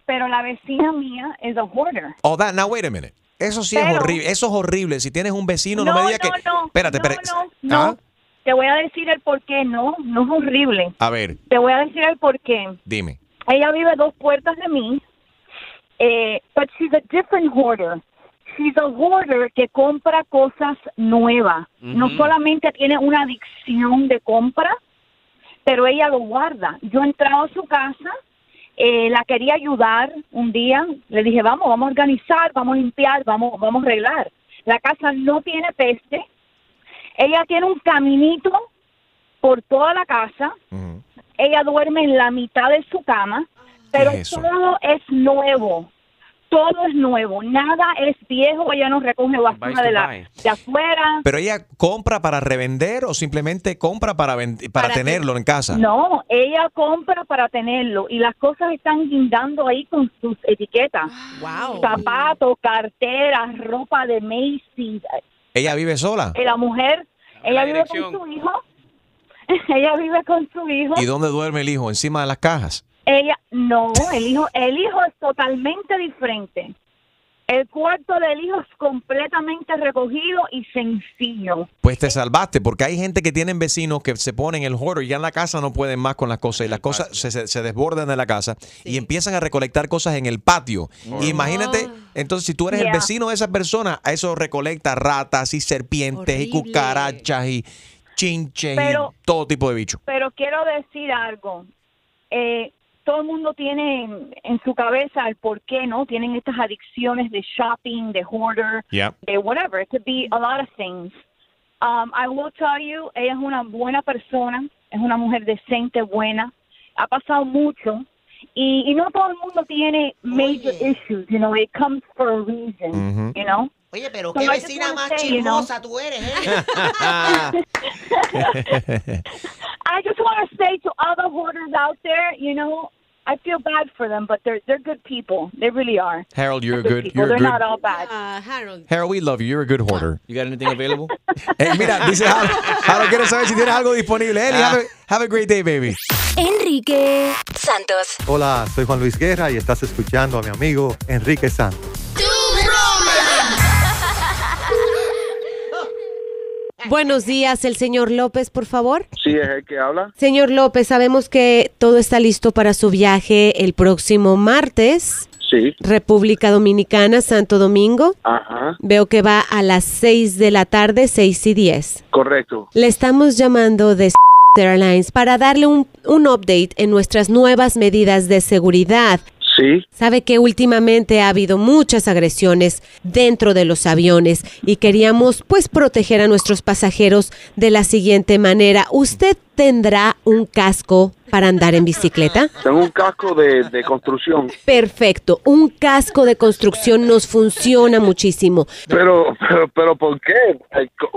S16: pero la vecina mía is a hoarder.
S4: Oh, that, now wait a minute. Eso sí es horrible. Eso es horrible. Si tienes un vecino, no, me digas que.
S16: no,
S4: espérate,
S16: no,
S4: espérate.
S16: No, no,
S4: ¿Ah?
S16: Te voy a decir el por qué. No, no es horrible.
S4: A ver,
S16: Te voy a decir el por qué.
S4: dime.
S16: Ella vive dos puertas de mí, eh, but she's a different hoarder. She's a hoarder que compra cosas nuevas. No solamente tiene una adicción de compra, pero ella lo guarda. Yo he entrado a su casa, eh, la quería ayudar un día, le dije, vamos, vamos a organizar, vamos a limpiar, vamos, vamos a arreglar. La casa no tiene peste, ella tiene un caminito por toda la casa, ella duerme en la mitad de su cama, pero
S4: es
S16: todo es nuevo. Todo es nuevo, nada es viejo, ella no recoge basura de, la, de afuera.
S4: ¿Pero ella compra para revender o simplemente compra para, para,
S16: Para
S4: tenerlo en casa?
S16: No, ella compra para tenerlo y las cosas están guindando ahí con sus etiquetas.
S6: Wow.
S16: Zapatos, carteras, ropa de Macy's.
S4: ¿Ella vive sola?
S16: Y la mujer, ella vive con su hijo. [laughs] ella vive con su hijo.
S4: ¿Y dónde duerme el hijo? ¿Encima de las cajas?
S16: Ella, no, el hijo, el hijo es totalmente diferente. El cuarto del hijo es completamente recogido y sencillo.
S4: Pues te salvaste, porque hay gente que tienen vecinos que se ponen el hoarder y ya en la casa no pueden más con las cosas y las cosas se, se- se desbordan de la casa y empiezan a recolectar cosas en el patio. Y imagínate, entonces si tú eres el vecino de esa persona, a eso recolecta ratas y serpientes y cucarachas y chinches
S16: Pero-
S4: y todo tipo de bichos.
S16: Pero quiero decir algo. Eh, todo el mundo tiene en, en su cabeza el por qué, ¿no? Tienen estas adicciones de shopping, de hoarder,
S4: Yeah.
S16: de whatever. It could be a lot of things. Um, I will tell you, ella es una buena persona, es una mujer decente, buena. Ha pasado mucho. Y, y no todo el mundo tiene major issues, you know, it comes for a reason, you know.
S1: Oye, pero qué vecina más
S16: say, you know-
S1: chismosa tú eres, ¿eh? [laughs]
S16: I just want to say to other hoarders out there, you know, I feel bad for them, but they're they're good people. They really are.
S4: Harold, you're a good.
S16: people.
S4: You're
S16: They're
S4: good.
S16: not all bad.
S5: Ah, Harold.
S4: Harold, we love you. You're a good hoarder.
S7: You got anything available? [laughs]
S4: Eh, mira, dice Harold, Harold quiere saber si tienes algo disponible. Eli, have, a, have a great day, baby.
S3: Enrique Santos.
S17: Hola, soy Juan Luis Guerra y estás escuchando a mi amigo Enrique Santos.
S5: Buenos días, el señor López, por favor.
S18: Sí, es el que habla.
S5: Señor López, sabemos que todo está listo para su viaje el próximo martes.
S18: Sí.
S5: República Dominicana, Santo Domingo.
S18: Ajá.
S5: Veo que va a las 6 de la tarde, 6 y 10.
S18: Correcto.
S5: Le estamos llamando de Airlines para darle un, un update en nuestras nuevas medidas de seguridad. Sabe que últimamente ha habido muchas agresiones dentro de los aviones y queríamos pues proteger a nuestros pasajeros de la siguiente manera. ¿Usted tendrá un casco para andar en bicicleta?
S18: Tengo un casco de, de construcción.
S5: Perfecto, un casco de construcción nos funciona muchísimo.
S18: Pero, pero, pero ¿por qué?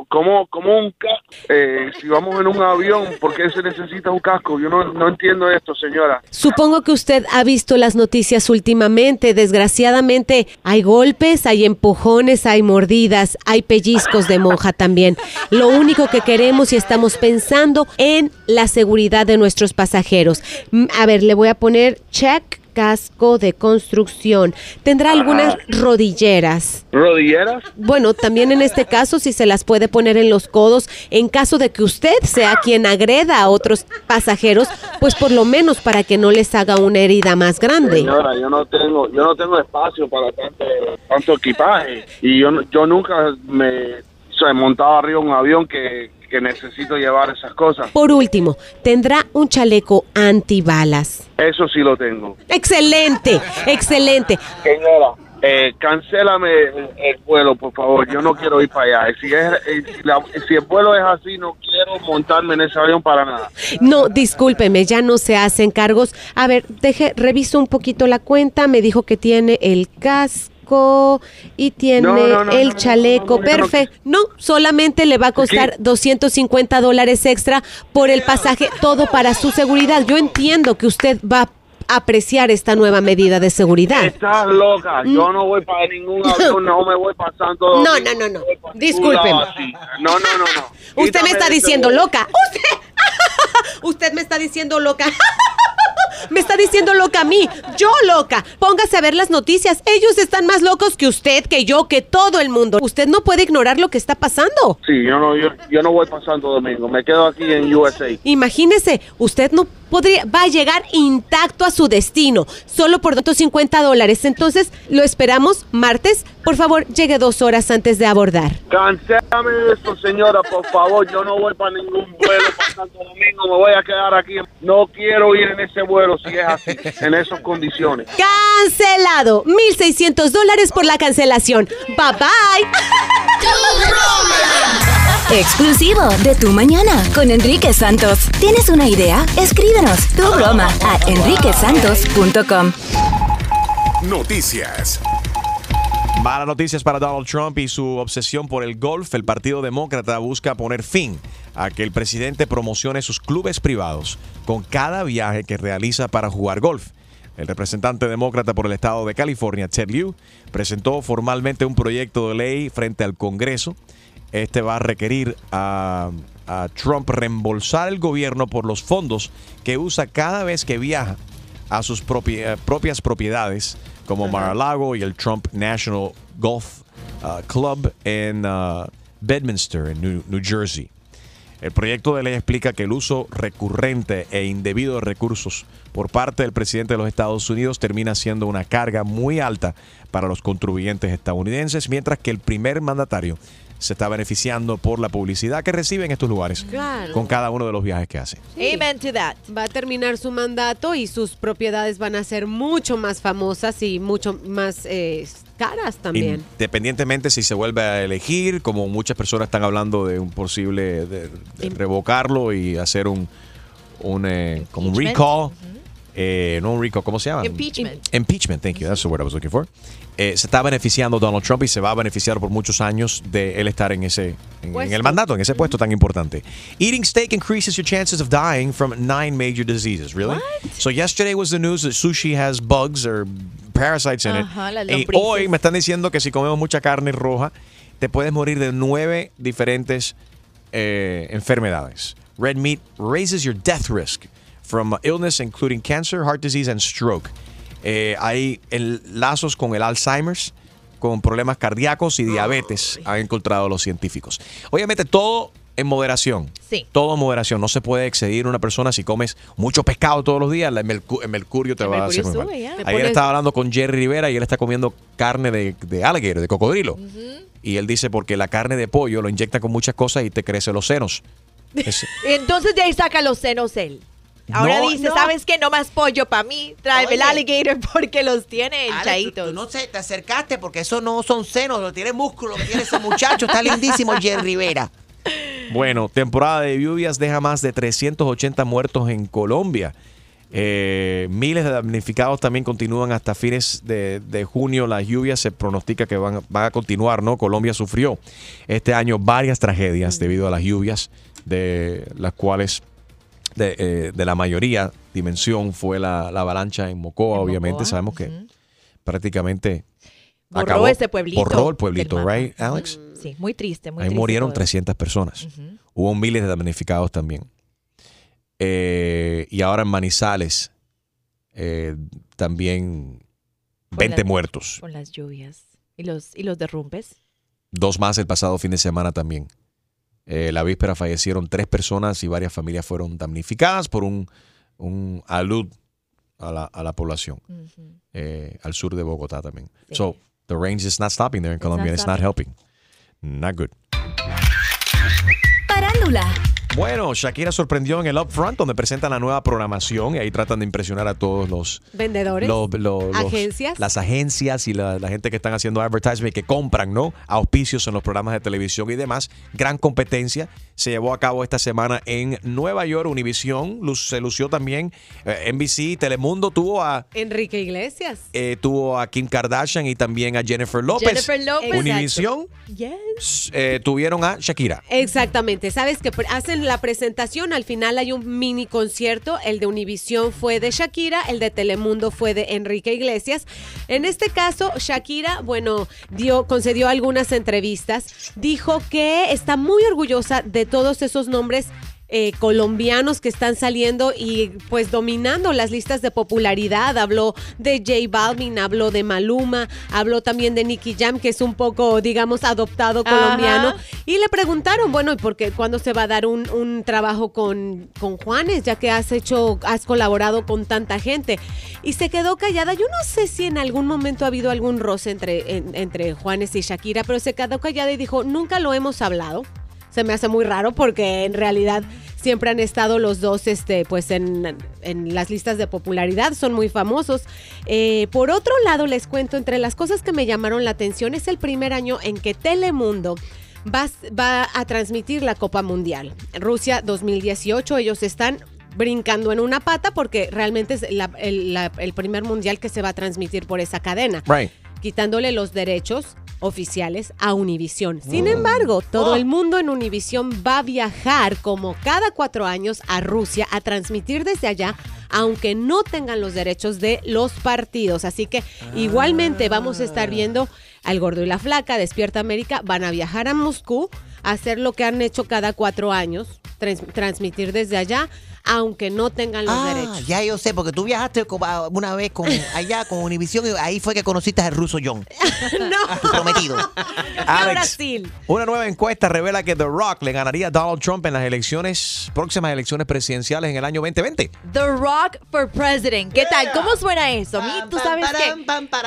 S18: ¿Cómo, cómo un casco? Eh, si vamos en un avión, ¿por qué se necesita un casco? Yo no, no entiendo esto, señora.
S5: Supongo que usted ha visto las noticias últimamente. Desgraciadamente hay golpes, hay empujones, hay mordidas, hay pellizcos de monja también. Lo único que queremos y estamos pensando en la seguridad de nuestros pasajeros. Mm, A ver, le voy a poner check casco de construcción. Tendrá algunas rodilleras.
S18: ¿Rodilleras?
S5: Bueno, también en este caso, si se las puede poner en los codos, en caso de que usted sea quien agreda a otros pasajeros, pues por lo menos para que no les haga una herida más grande.
S18: Señora, yo no tengo, yo no tengo espacio para tanto, tanto equipaje y yo, yo nunca me o sea, he montado arriba un avión que, que necesito llevar esas cosas.
S5: Por último, tendrá un chaleco antibalas.
S18: Eso sí lo tengo.
S5: Excelente, excelente.
S18: Señora, eh, cancélame el, el vuelo, por favor. Yo no quiero ir para allá. Si, es, eh, si, la- si el vuelo es así, no quiero montarme en ese avión para nada.
S5: No, discúlpeme, ya no se hacen cargos. A ver, deje, reviso un poquito la cuenta. Me dijo que tiene el casco y tiene
S18: No, no, no,
S5: el chaleco.
S18: no, no, no,
S5: Perfecto. No, solamente le va a costar 250 dólares extra por el pasaje, todo para su seguridad. Yo entiendo que usted va a apreciar esta nueva medida de seguridad.
S18: Estás loca. Yo no voy para ningún avión, no me voy pasando.
S5: No, no, no, no. Discúlpeme.
S18: No, no, no, no.
S5: Usted me está
S18: ese
S5: diciendo loca. [laughs] Usted, [laughs] usted me está diciendo loca. [laughs] Me está diciendo loca a mí. Yo loca. Póngase a ver las noticias. Ellos están más locos que usted, que yo, que todo el mundo. Usted no puede ignorar lo que está pasando.
S18: Sí, yo no, yo, yo no voy para Santo Domingo. Me quedo aquí en USA.
S5: Imagínese, usted no podría, va a llegar intacto a su destino, solo por 250 dólares. Entonces, lo esperamos martes. Por favor, llegue dos horas antes de abordar.
S18: Cancélame eso, señora, por favor. Yo no voy para ningún vuelo para Santo Domingo. Me voy a quedar aquí. No quiero ir en ese vuelo si es así, en esas condiciones.
S5: Cancelado. 1.600 dólares por la cancelación. Bye bye.
S3: Exclusivo de Tu Mañana con Enrique Santos. ¿Tienes una idea? Escríbenos tu broma a enriquesantos.com.
S2: Noticias.
S4: Malas noticias para Donald Trump y su obsesión por el golf. El Partido Demócrata busca poner fin a que el presidente promocione sus clubes privados con cada viaje que realiza para jugar golf. El representante demócrata por el estado de California, Ted Lieu, presentó formalmente un proyecto de ley frente al Congreso. Este va a requerir a, a Trump reembolsar el gobierno por los fondos que usa cada vez que viaja a sus eh, propias propiedades como Mar-a-Lago y el Trump National Golf uh, Club en uh, Bedminster, en New, New Jersey. El proyecto de ley explica que el uso recurrente e indebido de recursos por parte del presidente de los Estados Unidos termina siendo una carga muy alta para los contribuyentes estadounidenses, mientras que el primer mandatario se está beneficiando por la publicidad que recibe en estos lugares
S5: Claro.
S4: con cada uno de los viajes que hace.
S6: Amen to that.
S5: Va a terminar su mandato y sus propiedades van a ser mucho más famosas y mucho más eh, caras también.
S4: Independientemente si se vuelve a elegir, como muchas personas están hablando de un posible de- de revocarlo y hacer un, un, eh, como un
S5: Impeachment.
S4: recall. Eh, no un recall, ¿cómo se llama?
S6: Impeachment.
S4: Impeachment, thank you. That's the word I was looking for. Eh, se está beneficiando Donald Trump y se va a beneficiar por muchos años de él estar en ese en, el mandato, en ese puesto tan importante. Eating steak increases your chances of dying from nine major diseases. Really? So yesterday was the news that sushi has bugs or parasites in it.
S6: Ajá,
S4: y hoy me están diciendo que si comemos mucha carne roja, te puedes morir de nueve diferentes eh, enfermedades. Red meat raises your death risk from illness including cancer, heart disease and stroke. Eh, hay lazos con el Alzheimer's, con problemas cardíacos y diabetes, han encontrado los científicos. Obviamente todo en moderación.
S6: Sí.
S4: Todo en moderación. No se puede excedir una persona si comes mucho pescado todos los días. El, mercu- el mercurio te
S6: El
S4: va a hacer muy
S6: sube,
S4: mal. Ayer
S6: pones-
S4: estaba hablando con Jerry Rivera y él está comiendo carne de, de alligator, de cocodrilo. Y él dice porque la carne de pollo lo inyecta con muchas cosas y te crecen los senos. [laughs] Es-
S6: Entonces de ahí saca los senos él. Ahora
S1: No,
S6: dice,
S1: no.
S6: ¿sabes qué? No más pollo para mí. Tráeme el alligator [laughs] porque los tiene
S1: Alex, tú- tú no sé, te acercaste porque eso no son senos, lo tiene músculo, lo tiene ese muchacho, está lindísimo [laughs] Jerry Rivera.
S4: Bueno, temporada de lluvias deja más de 380 muertos en Colombia. Eh, miles de damnificados también continúan hasta fines de, de junio. Las lluvias se pronostica que van, van a continuar, ¿no? Colombia sufrió este año varias tragedias debido a las lluvias, de las cuales de, eh, de la mayoría dimensión fue la, la avalancha en Mocoa. Obviamente sabemos que prácticamente
S6: Borró
S4: acabó-
S6: ese pueblito
S4: Borró el pueblito, right, Alex?
S6: Sí, muy triste, muy
S4: Ahí
S6: triste
S4: murieron
S6: todo.
S4: 300 personas. Hubo miles de damnificados también. Eh, y ahora en Manizales eh, también
S6: Con
S4: 20
S6: las-
S4: muertos.
S6: Con las lluvias. ¿Y los, y los derrumbes?
S4: Dos más el pasado fin de semana también. Eh, la víspera fallecieron tres personas y varias familias fueron damnificadas por un, un alud a la, a la población. Eh, al sur de Bogotá también. So, the range is not stopping there in Colombia. and It's not helping. Not good.
S3: Parándula.
S4: Bueno, Shakira sorprendió en el Upfront, donde presentan la nueva programación y ahí tratan de impresionar a todos los
S5: Vendedores.
S4: los- los- los-
S5: Agencias.
S4: las agencias y la, la gente que están haciendo advertisement y que compran, ¿no? Auspicios en los programas de televisión y demás. Gran competencia se llevó a cabo esta semana en Nueva York. Univision luz- se lució también. eh, NBC, Telemundo tuvo a
S5: Enrique Iglesias.
S4: eh, tuvo a Kim Kardashian y también a Jennifer López.
S5: Jennifer López.
S4: Univision
S6: Yes.
S4: eh, tuvieron a Shakira.
S5: Exactamente, sabes que pre- la presentación, al final hay un mini concierto, el de Univisión fue de Shakira, el de Telemundo fue de Enrique Iglesias. En este caso, Shakira, bueno, dio, concedió algunas entrevistas, dijo que está muy orgullosa de todos esos nombres eh, colombianos que están saliendo y pues dominando las listas de popularidad. Habló de J Balvin, habló de Maluma, habló también de Nicky Jam, que es un poco, digamos, adoptado
S6: Ajá.
S5: colombiano. Y le preguntaron, bueno, ¿y por qué cuándo se va a dar un, un trabajo con, con Juanes, ya que has hecho, has colaborado con tanta gente? Y se quedó callada. Yo no sé si en algún momento ha habido algún roce entre, en- entre Juanes y Shakira, pero se quedó callada y dijo, nunca lo hemos hablado. Se me hace muy raro porque en realidad siempre han estado los dos este, pues en, en las listas de popularidad, son muy famosos. Eh, por otro lado, les cuento, entre las cosas que me llamaron la atención es el primer año en que Telemundo va, va a transmitir la Copa Mundial. Rusia 2018, ellos están brincando en una pata porque realmente es la- el, la- el primer mundial que se va a transmitir por esa cadena
S4: Right.
S5: quitándole los derechos oficiales a Univisión. Sin embargo, todo el mundo en Univisión va a viajar como cada cuatro años a Rusia a transmitir desde allá, aunque no tengan los derechos de los partidos. Así que igualmente vamos a estar viendo al Gordo y la Flaca, Despierta América, van a viajar a Moscú a hacer lo que han hecho cada cuatro años, trans- transmitir desde allá, aunque no tengan los
S1: Ah,
S5: derechos.
S1: ya yo sé, porque tú viajaste una vez con [laughs] allá con Univision y ahí fue que conociste al ruso John. [laughs]
S5: no.
S1: Tu prometido.
S4: Alex,
S5: Brasil.
S4: Una nueva encuesta revela que The Rock le ganaría a Donald Trump en las elecciones, próximas elecciones presidenciales en el año 2020.
S6: The Rock for President. ¿Qué tal? ¿Cómo suena eso? A mí, tú sabes que me encanta,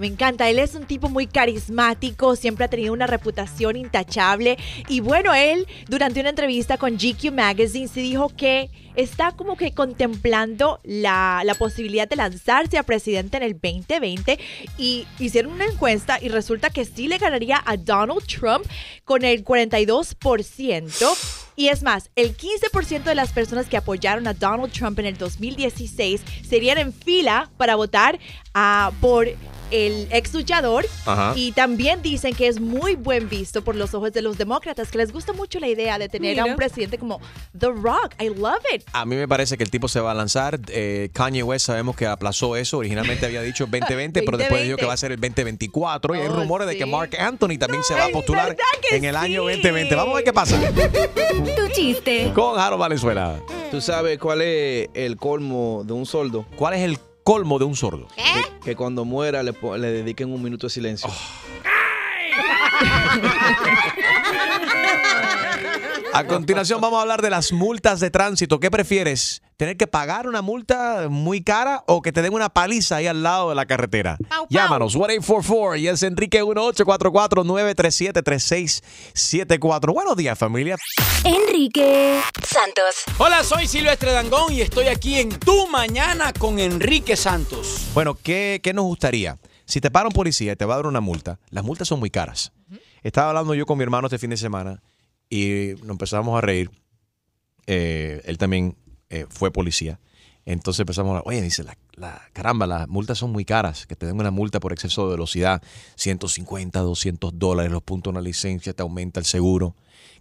S6: me encanta. Él es un tipo muy carismático, siempre ha tenido una reputación intachable. Y bueno, él durante una entrevista con GQ Magazine se dijo que está como que contemplando la, la posibilidad de lanzarse a presidente en el 2020 y hicieron una encuesta y resulta que sí le ganaría a Donald Trump con el 42%. Y es más, el 15% de las personas que apoyaron a Donald Trump en el 2016 serían en fila para votar ah, por el ex luchador.
S4: Ajá.
S6: Y también dicen que es muy buen visto por los ojos de los demócratas, que les gusta mucho la idea de tener a un presidente como The Rock. I love it.
S4: A mí me parece que el tipo se va a lanzar. Eh, Kanye West sabemos que aplazó eso. Originalmente había dicho 2020, pero después dijo que va a ser el 2024. y hay rumores de que Mark Anthony también se va a postular en el año 2020. Vamos a ver qué pasa.
S3: Tu chiste.
S4: Con Harold Valenzuela.
S7: ¿Tú sabes cuál es el colmo de un sordo?
S4: ¿Cuál es el colmo de un sordo?
S7: Que, que cuando muera le, po- le dediquen un minuto de silencio.
S4: A continuación vamos a hablar de las multas de tránsito. ¿Qué prefieres? ¿Tener que pagar una multa muy cara o que te den una paliza ahí al lado de la carretera? Llámanos, 1844 y es Enrique 1844-937-3674. Buenos días, familia.
S3: Enrique Santos.
S14: Hola, soy Silvestre Dangón y estoy aquí en Tu Mañana con Enrique Santos.
S4: Bueno, ¿qué, qué nos gustaría? Si te para un policía y te va a dar una multa, las multas son muy caras. Estaba hablando yo con mi hermano este fin de semana y nos empezamos a reír. Eh, él también eh, fue policía. Entonces empezamos a oye, dice, la, la- caramba, las multas son muy caras, que te den una multa por exceso de velocidad, 150, 200 dólares, los puntos de una licencia, te aumenta el seguro.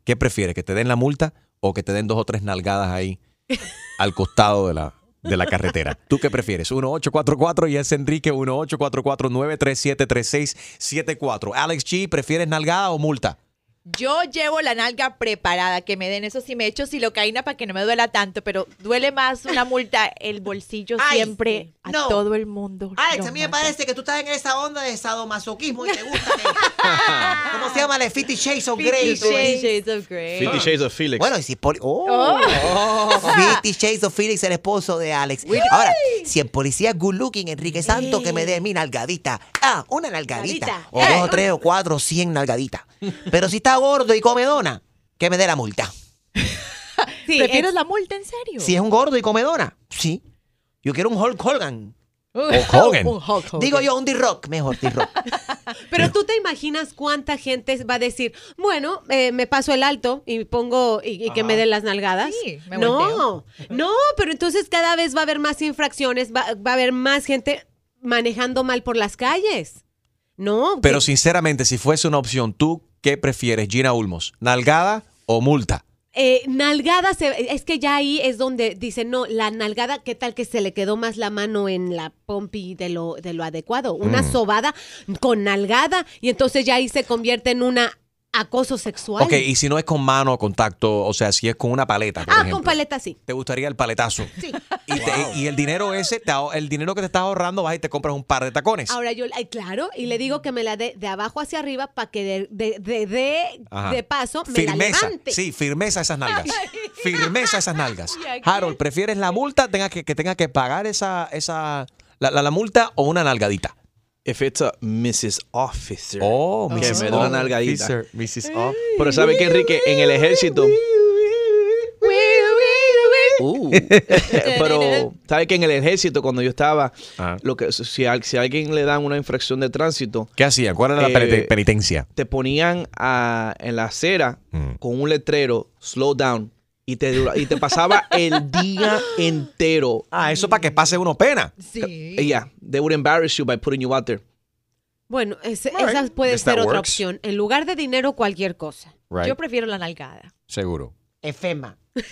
S4: ¿Qué prefieres, que te den la multa o que te den dos o tres nalgadas ahí [laughs] al costado de la, de la carretera? ¿Tú qué prefieres? 1844 y es Enrique 1844-937-3674. Alex G, ¿prefieres nalgada o multa?
S6: Yo llevo la nalga preparada, que me den eso sí me echo silocaína para que no me duela tanto, pero duele más una [laughs] multa el bolsillo
S1: Ay,
S6: siempre a
S1: no.
S6: todo el mundo.
S1: Alex, a mí me
S6: mata.
S1: parece que tú estás en esa onda de sadomasoquismo y te gusta. [laughs] ¿Cómo se llama? The Fifty Shades of Grey.
S6: Fifty Shades of Grey.
S7: Fifty Shades of Felix.
S1: Bueno, y si poli- oh.
S6: Oh. [laughs]
S1: Fifty Shades of Felix, el esposo de Alex. Ahora, si el policía es good looking, Enrique Santo, que me dé mi nalgadita. Ah, una nalgadita.
S6: Nalgadita.
S1: O dos, o tres, o cuatro, o cien nalgaditas. Pero si está gordo y come dona, que me dé la multa. [laughs]
S6: ¿Prefieres la multa en serio?
S1: Si es un gordo y come dona, sí. Yo quiero un Hulk Hogan. [laughs]
S4: Hulk Hogan.
S6: Un Hulk Hogan.
S1: Digo yo, un D-Rock, mejor D-Rock. [laughs]
S5: Pero tú te imaginas cuánta gente va a decir, bueno, eh, me paso el alto y pongo y, y que me den las nalgadas.
S6: Sí, me
S5: no,
S6: volteo.
S5: no, pero entonces cada vez va a haber más infracciones, va, va a haber más gente manejando mal por las calles. No,
S4: Pero
S5: que-
S4: sinceramente, si fuese una opción, ¿tú qué prefieres, Gina Ulmos? ¿Nalgada o multa?
S5: eh, nalgada, se- es que ya ahí es donde dicen, no, la nalgada, ¿qué tal que se le quedó más la mano en la pompi de lo, de lo adecuado? Una
S4: Mm.
S5: sobada con nalgada y entonces ya ahí se convierte en una acoso sexual.
S4: Ok, y si no es con mano o contacto, o sea, si es con una paleta, por
S5: ah,
S4: ejemplo,
S5: con paleta sí.
S4: ¿te gustaría el paletazo?
S5: Sí. [laughs]
S4: Y, te- y el dinero ese, te el dinero que te estás ahorrando, vas y te compras un par de tacones.
S5: Ahora yo, ay, claro, y le digo que me la dé de abajo hacia arriba para que de, de, de, de-
S4: Ajá.
S5: de paso me la
S4: Firmeza,
S5: levante.
S4: sí, firmeza a esas nalgas. Firmeza a esas nalgas. [laughs] Harold, ¿prefieres la multa, tenga que, que tenga que pagar esa, esa la, la- la multa o una nalgadita?
S7: If it's a Mrs. Officer.
S4: Oh,
S7: que
S4: Mrs.
S7: me da una nalgadita.
S4: Officer, Mrs. Off-
S7: Pero ¿sabe qué, Enrique? En el ejército... Uh, [laughs] pero ¿sabe que en el ejército cuando yo estaba, lo que si a, si a alguien le dan una infracción de tránsito,
S4: ¿Qué hacían? ¿Cuál era la
S7: Eh,
S4: penite- penitencia?
S7: te ponían a- en la acera
S4: Mm.
S7: con un letrero slow down y te dura- y te pasaba [laughs] el día entero.
S4: Ah, eso para que pase uno pena.
S6: Sí.
S7: Yeah, they would embarrass you by putting you out there.
S5: Bueno, esa puede ser otra
S4: works.
S5: opción. En lugar de dinero, cualquier cosa.
S4: Right.
S6: Yo prefiero la nalgada.
S4: Seguro.
S1: Efema. [laughs]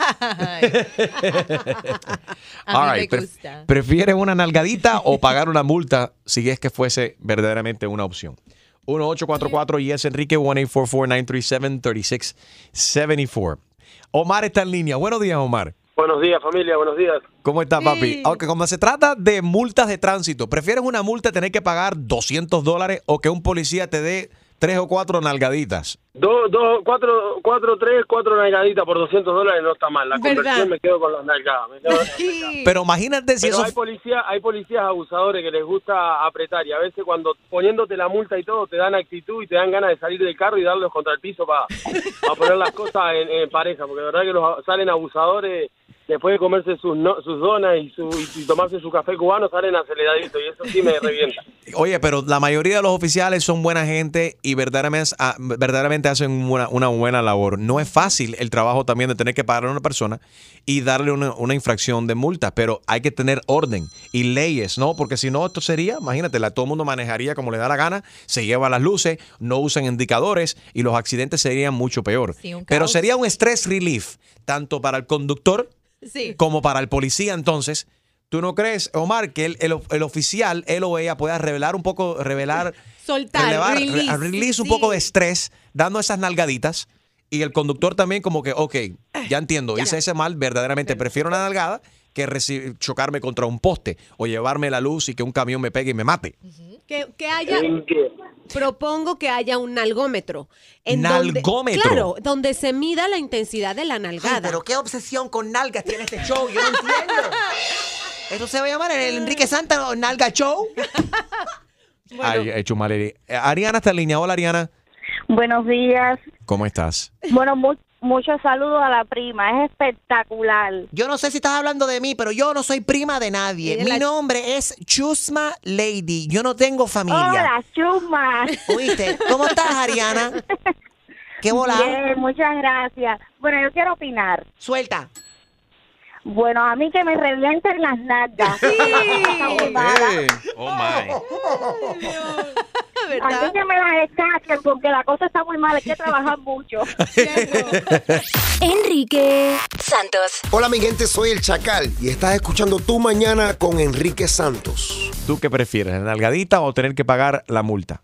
S1: [laughs]
S6: A
S4: All
S6: mí
S4: right,
S6: gusta.
S4: ¿Prefieres una nalgadita o pagar una multa si es que fuese verdaderamente una opción? 1844 y es Enrique 1-844-937-3674. Omar está en línea. Buenos días, Omar.
S19: Buenos días, familia, buenos días.
S4: ¿Cómo está, papi? Aunque cuando se trata de multas de tránsito, ¿prefieres una multa tener que pagar 200 dólares o que un policía te dé tres o cuatro nalgaditas?
S19: Dos, dos, cuatro, cuatro, tres, cuatro nalgaditas por 200 dólares no está mal. La
S4: ¿Verdad?
S19: conversión me quedo con las nalgadas. me quedo con las nalgadas.
S4: Pero imagínate si
S19: Pero
S4: eso...
S19: hay policías, hay policías abusadores que les gusta apretar y a veces cuando poniéndote la multa y todo te dan actitud y te dan ganas de salir del carro y darlos contra el piso para poner las cosas en, en pareja, porque de verdad que los salen abusadores después de comerse sus, no- sus donas y, su, y tomarse su café cubano, salen aceleraditos y eso sí me revienta. [laughs]
S4: Oye, pero la mayoría de los oficiales son buena gente y verdaderamente, verdaderamente hacen una, una buena labor. No es fácil el trabajo también de tener que pagar a una persona y darle una, una infracción de multa, pero hay que tener orden y leyes, ¿no? Porque si no, esto sería, imagínate, la, todo el mundo manejaría como le da la gana, se lleva las luces, no usan indicadores y los accidentes serían mucho peor.
S6: Sí,
S4: pero sería un stress relief, tanto para el conductor
S6: Sí.
S4: como para el policía entonces. ¿Tú no crees, Omar, que el, el- el oficial, él o ella, pueda revelar un poco, revelar, [laughs]
S5: Soltar,
S4: relevar-
S5: release,
S4: re- release un
S5: sí.
S4: poco de estrés, dando esas nalgaditas? Y el conductor también como que, ok, ya entiendo, hice ese mal, verdaderamente prefiero una nalgada que chocarme contra un poste o llevarme la luz y que un camión me pegue y me mate.
S5: Que, que haya. Propongo que haya un nalgómetro. En donde-
S4: ¿Nalgómetro?
S5: claro, donde se mida la intensidad de la nalgada.
S1: Ay, pero qué obsesión con nalgas tiene este show, yo no entiendo. [laughs] Eso se va a llamar el Enrique Santa Nalga Show. [laughs]
S4: Ay, he hecho mal. Eh, Ariana está en línea. Hola, Ariana.
S20: Buenos días.
S4: ¿Cómo estás?
S20: Bueno, mu- muchos saludos a la prima. Es espectacular.
S1: Yo no sé si estás hablando de mí, pero yo no soy prima de nadie. Mi
S20: la-
S1: nombre es Chusma Lady. Yo no tengo familia.
S20: Hola.
S1: ¿Oíste? ¿Cómo estás, Ariana? [laughs] ¿Qué bola?
S20: Bien, muchas gracias. Bueno, yo quiero opinar.
S1: Suelta.
S20: Bueno, a mí que me revienten las nalgas. [laughs]
S8: Oh my.
S20: A mí que me las escaquen porque la cosa está muy mal. Hay que trabajar mucho. [laughs]
S3: Enrique Santos.
S21: Hola mi gente, soy el Chacal y estás escuchando Tu Mañana con Enrique Santos.
S4: ¿Tú qué prefieres, la nalgadita o tener que pagar la multa?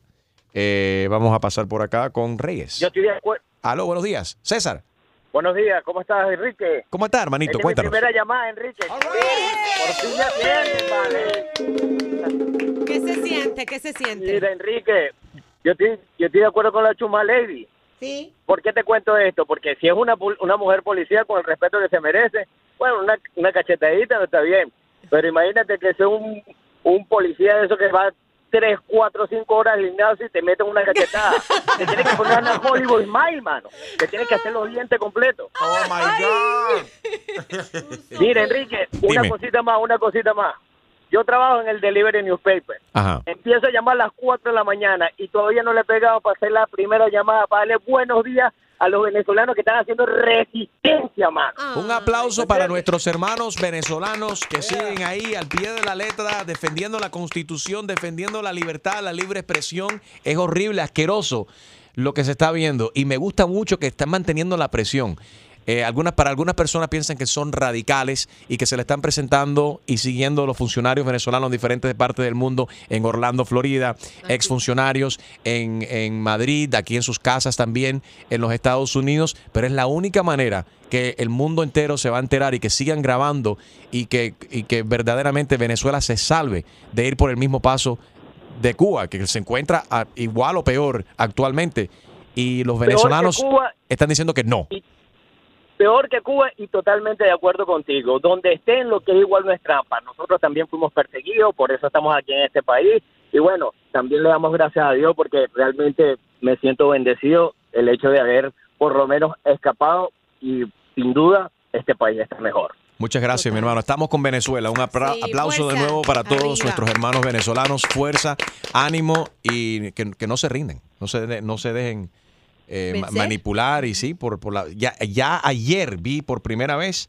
S4: Eh, vamos a pasar por acá con Reyes.
S22: Yo estoy de acuerdo.
S4: Aló, buenos días. César,
S22: Buenos días, ¿cómo estás, Enrique?
S4: ¿cómo estás, hermanito?
S22: Esta es mi
S4: Cuéntanos.
S22: primera llamada, Enrique. Por fin ya tienes, vale.
S5: ¿Qué se siente? ¿Qué se siente?
S22: Mira, Enrique, yo estoy, yo estoy de acuerdo con la Chuma Lady.
S1: Sí.
S22: ¿Por qué te cuento esto? Porque si es una, una mujer policía con el respeto que se merece, bueno, una, una cachetadita no está bien. Pero imagínate que sea un, un policía de eso que va tres, cuatro, cinco horas alineado y te meten una cachetada. [laughs] te tienes que poner una Hollywood Smile, mano. Te tienes que hacer los dientes completos.
S4: Oh my God. [laughs]
S22: Mira, Enrique, una
S4: Dime.
S22: cosita más, una cosita más. Yo trabajo en el Delivery Newspaper.
S4: Ajá.
S22: Empiezo a llamar a las 4 de la mañana y todavía no le he pegado para hacer la primera llamada, para darle buenos días a los venezolanos que están haciendo resistencia, mano.
S4: Un aplauso para nuestros hermanos venezolanos que siguen ahí al pie de la letra, defendiendo la constitución, defendiendo la libertad, la libre expresión. Es horrible, asqueroso lo que se está viendo. Y me gusta mucho que están manteniendo la presión. Eh, algunas, para algunas personas piensan que son radicales y que se le están presentando y siguiendo los funcionarios venezolanos en diferentes partes del mundo, en Orlando, Florida, exfuncionarios en, en Madrid, aquí en sus casas también, en los Estados Unidos, pero es la única manera que el mundo entero se va a enterar y que sigan grabando y que, y que verdaderamente Venezuela se salve de ir por el mismo paso de Cuba, que se encuentra a- igual o peor actualmente. Y los venezolanos están diciendo que no.
S22: Peor que Cuba y totalmente de acuerdo contigo. Donde estén, lo que es igual no es trampa. Nosotros también fuimos perseguidos, por eso estamos aquí en este país. Y bueno, también le damos gracias a Dios porque realmente me siento bendecido el hecho de haber por lo menos escapado y sin duda este país está mejor.
S4: Muchas gracias, mi hermano. Estamos con Venezuela. Un apra-
S22: Sí,
S4: aplauso de nuevo para todos
S22: Arriba.
S4: nuestros hermanos venezolanos. Fuerza, ánimo y que, que no se rinden, no se, de- no se dejen eh, manipular. Y sí, por, por la, ya, ya ayer vi por primera vez,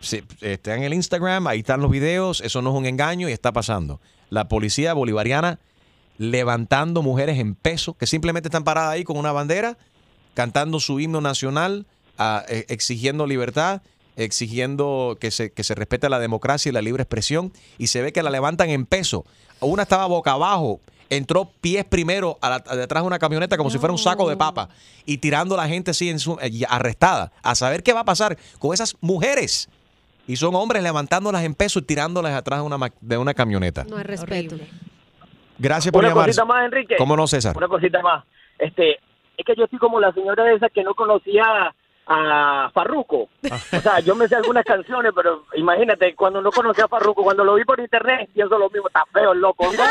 S4: sí, está en el Instagram, ahí están los videos, eso no es un engaño y está pasando. La policía bolivariana levantando mujeres en peso que simplemente están paradas ahí con una bandera, cantando su himno nacional, ah, eh, exigiendo libertad, exigiendo que se, que se respete la democracia y la libre expresión, y se ve que la levantan en peso. Una estaba boca abajo, entró pies primero a la- a detrás de una camioneta como si fuera un saco de papa, y tirando a la gente así en su, eh, arrestada, a saber qué va a pasar con esas mujeres. Y son hombres levantándolas en peso y tirándolas atrás de una, ma- de una camioneta.
S5: No hay respeto.
S4: Gracias por
S22: Una
S4: llamar.
S22: cosita más, Enrique.
S4: ¿Cómo no, César?
S22: Una cosita más. Este, es que yo estoy como la señora esa que no conocía a Farruco. O sea, yo me sé algunas canciones, pero imagínate, cuando no conocía a Farruco, cuando lo vi por internet, pienso lo mismo, está feo el loco. [laughs]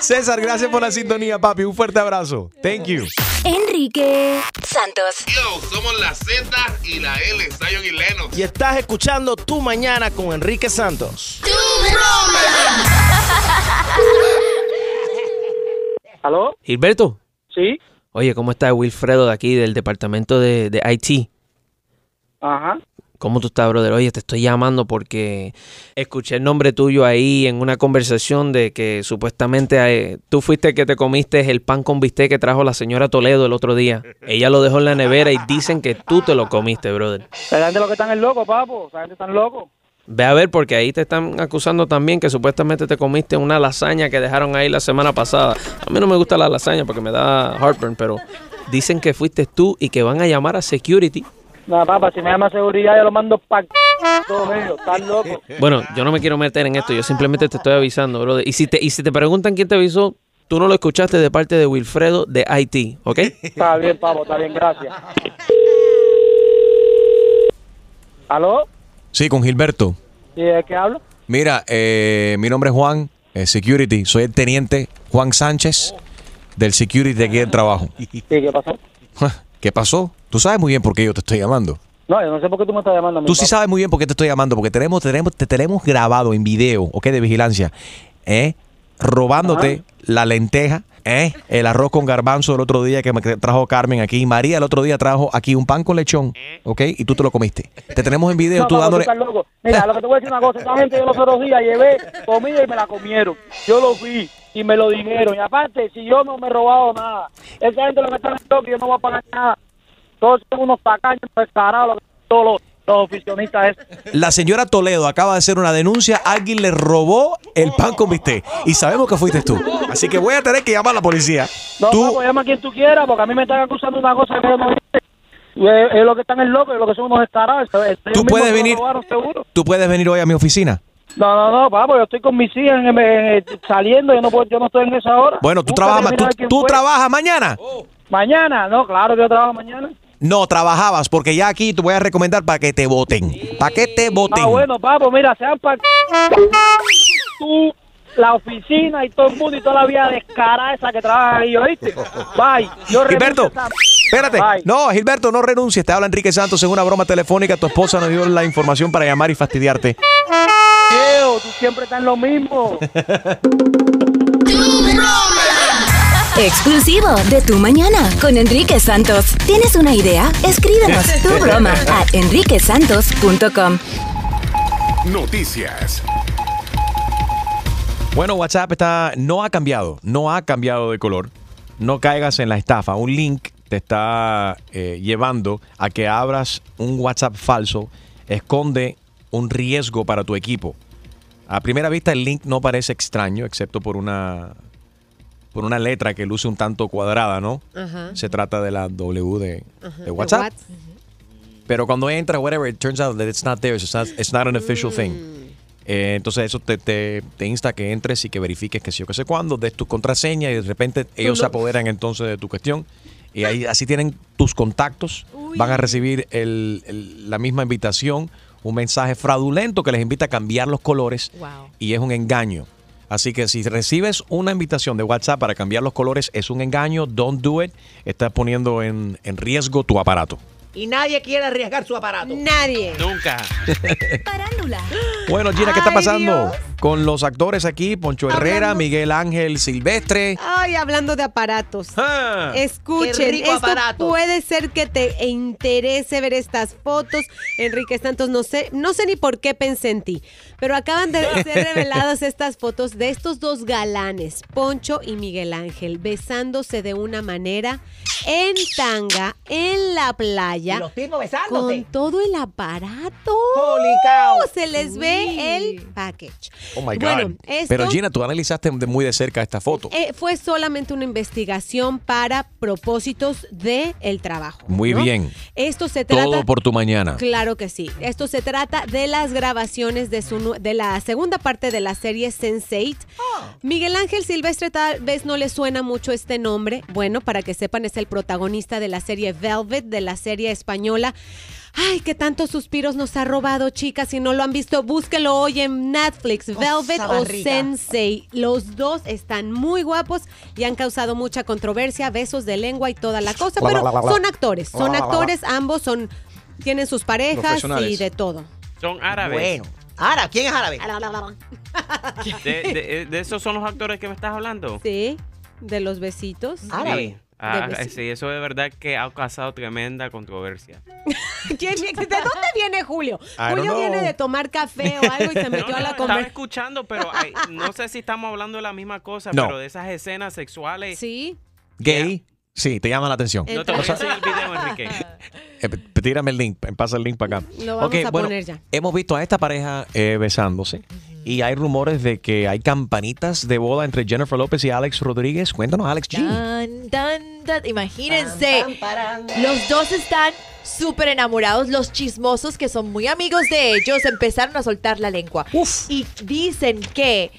S4: César, gracias por la sintonía, papi. Un fuerte abrazo. Thank you.
S3: Enrique Santos.
S2: Yo, somos la Z y la L, Zion y Lennox.
S1: Y estás escuchando Tu Mañana con Enrique Santos.
S13: ¿Aló?
S9: Gilberto.
S13: Sí.
S9: Oye, ¿cómo está Wilfredo de aquí, del departamento de, de IT?
S13: Ajá.
S9: ¿Cómo tú estás, brother? Oye, te estoy llamando porque escuché el nombre tuyo ahí en una conversación de que supuestamente eh, tú fuiste el que te comiste el pan con bistec que trajo la señora Toledo el otro día. Ella lo dejó en la nevera y dicen que tú te lo comiste, brother.
S13: La gente lo que están es loco, papo. La gente están loco.
S9: Ve a ver, porque ahí te están acusando también que supuestamente te comiste una lasaña que dejaron ahí la semana pasada. A mí no me gusta la lasaña porque me da heartburn, pero dicen que fuiste tú y que van a llamar a security.
S13: No, papá, si me llama seguridad, yo lo mando para. Están locos.
S9: Bueno, yo no me quiero meter en esto, yo simplemente te estoy avisando, brother. Y si te, y si te preguntan quién te avisó, tú no lo escuchaste de parte de Wilfredo de IT, ¿ok?
S13: Está bien, papo, está bien, gracias. ¿Aló?
S4: Sí, con Gilberto.
S13: ¿Y de qué hablo?
S4: Mira, eh, mi nombre es Juan, eh, Security. Soy el teniente Juan Sánchez del Security de aquí del trabajo. [laughs]
S13: ¿Y qué pasó?
S4: ¿Qué pasó? Tú sabes muy bien por qué yo te estoy llamando.
S13: No, yo no sé por qué tú me estás llamando.
S4: Tú sí sabes muy bien por qué te estoy llamando, porque tenemos, tenemos, te tenemos grabado en video, ¿ok? De vigilancia, ¿eh? Robándote la lenteja, ¿eh? El arroz con garbanzo el otro día que me trajo Carmen aquí. María el otro día trajo aquí un pan con lechón, ¿ok? Y tú te lo comiste. Te tenemos en video,
S13: No,
S4: tú dándole...
S13: loco. Mira, lo que te voy a decir una cosa. Esa gente yo los otros días llevé comida y me la comieron. Yo lo vi y me lo dijeron. Y aparte, si yo no me he robado nada, esa gente lo que está en el yo no voy a pagar nada. Todos son unos tacaños descarados, todos los, los oficionistas esos.
S4: La señora Toledo acaba de hacer una denuncia. Alguien le robó el pan con bistec. Y sabemos que fuiste tú. Así que voy a tener que llamar a la policía.
S13: No,
S4: Tú,
S13: papo, llama a quien tú quieras, porque a mí me están acusando de una cosa que yo no Es, es lo que están en loco, es lo que son unos. Ellos mismos
S4: puedes venir-
S13: robaron,
S4: tú puedes venir hoy a mi oficina.
S13: No, no, no, papo, yo estoy con mis hijas en- en- saliendo, yo no, puedo, yo no estoy en esa hora.
S4: Bueno, tú
S13: Nunca
S4: trabajas, tú, tú trabajas mañana.
S13: Mañana, no, claro que yo trabajo mañana.
S4: No, trabajabas, porque ya aquí te voy a recomendar para que te voten. Para que te voten.
S13: Ah, bueno, papo, mira, sean para tú, la oficina y todo el mundo y toda la vida descarada esa que trabaja ahí, ¿oíste? Bye. Yo
S4: Gilberto,
S13: esa-
S4: espérate.
S13: Bye.
S4: No, Gilberto, no renuncies. Te habla Enrique Santos en una broma telefónica. Tu esposa nos dio la información para llamar y fastidiarte.
S13: Tío, tú siempre estás en lo mismo. [laughs]
S3: Exclusivo de Tu Mañana con Enrique Santos. ¿Tienes una idea? Escríbenos tu [laughs] broma a enriquesantos.com.
S23: Noticias.
S4: Bueno, WhatsApp está, no ha cambiado, no ha cambiado de color. No caigas en la estafa. Un link te está eh, llevando a que abras un WhatsApp falso. Esconde un riesgo para tu equipo. A primera vista el link no parece extraño, excepto por una por una letra que luce un tanto cuadrada, ¿no?
S5: Ajá.
S4: Se trata de la W de, WhatsApp.
S5: Whats.
S4: Pero cuando entra, whatever, it turns out that it's not there. It's not, it's not an official thing. Eh, entonces eso te, te, te insta a que entres y que verifiques que sí o que sé cuándo, des tu contraseña y de repente ellos se apoderan entonces de tu cuestión. Y ahí así tienen tus contactos, van a recibir el- el- la misma invitación, un mensaje fraudulento que les invita a cambiar los colores y es un engaño. Así que si recibes una invitación de WhatsApp para cambiar los colores, es un engaño, don't do it, estás poniendo en, en riesgo tu aparato.
S1: Y nadie quiere arriesgar su aparato.
S5: Nadie.
S8: Nunca. [laughs]
S4: Bueno, Gina, ¿qué está
S5: Ay,
S4: pasando
S5: Dios.
S4: con los actores aquí? Poncho Herrera,
S5: Hablando-
S4: Miguel Ángel Silvestre.
S5: Ay, hablando de aparatos.
S4: Ah.
S5: Escuchen,
S1: Qué rico
S5: esto
S1: aparato.
S5: puede ser que te interese ver estas fotos. Enrique Santos, no sé, no sé ni por qué pensé en ti, pero acaban de [laughs] ser reveladas estas fotos de estos dos galanes, Poncho y Miguel Ángel, besándose de una manera en tanga, en la playa.
S1: Y los tipos besándose.
S5: Con todo el aparato.
S1: Holy cow.
S5: Se les ve el package.
S4: Oh my God.
S5: Bueno, esto-
S4: Pero Gina, tú analizaste de muy de cerca esta foto.
S5: eh, fue solamente una investigación para propósitos de el trabajo.
S4: Muy
S5: ¿no?
S4: bien.
S5: Esto se trata.
S4: Todo por tu mañana.
S5: Claro que sí. Esto se trata de las grabaciones de, su, de la segunda parte de la serie Sense8. Miguel Ángel Silvestre tal vez no le suena mucho este nombre. Bueno, para que sepan, es el protagonista de la serie Velvet, de la serie española. Ay, qué tantos suspiros nos ha robado, chicas. Si no lo han visto, búsquelo hoy en Netflix. Velvet o. Sensei. Los dos están muy guapos y han causado mucha controversia, besos de lengua y toda la cosa.
S1: La,
S5: Pero
S1: la, la, la.
S5: son actores, son
S1: La, la, la, la.
S5: actores, ambos son, tienen sus parejas y de todo.
S8: Son árabes.
S1: Bueno. Árabe, ¿quién es árabe?
S8: De, de- de esos son los actores que me estás hablando.
S5: Sí, de los besitos.
S8: Sí. Ah,
S5: De besitos.
S8: sí, eso de verdad que ha causado tremenda controversia. [laughs]
S5: ¿Quién- ¿De dónde viene Julio?
S8: I don't
S5: Julio
S8: know.
S5: viene de tomar café o algo y se [laughs] metió
S8: No,
S5: a
S8: no,
S5: la
S8: estaba
S5: conversación.
S8: escuchando, pero ay, no sé si estamos hablando de la misma cosa,
S4: No.
S8: pero de esas escenas sexuales.
S5: Sí.
S4: Gay. Sí, te llama la atención.
S8: No te voy a decir el video, Enrique. [laughs]
S4: Eh, tírame el link, pasa el link para acá.
S5: Lo vamos
S4: Ok,
S5: a
S4: bueno,
S5: poner ya.
S4: Hemos visto a esta pareja eh, besándose y hay rumores de que hay campanitas de boda entre Jennifer López y Alex Rodríguez. Cuéntanos, Alex G.
S6: Tan, tan, tan. Imagínense, los dos están súper enamorados. Los chismosos, que son muy amigos de ellos, empezaron a soltar la lengua. Y dicen que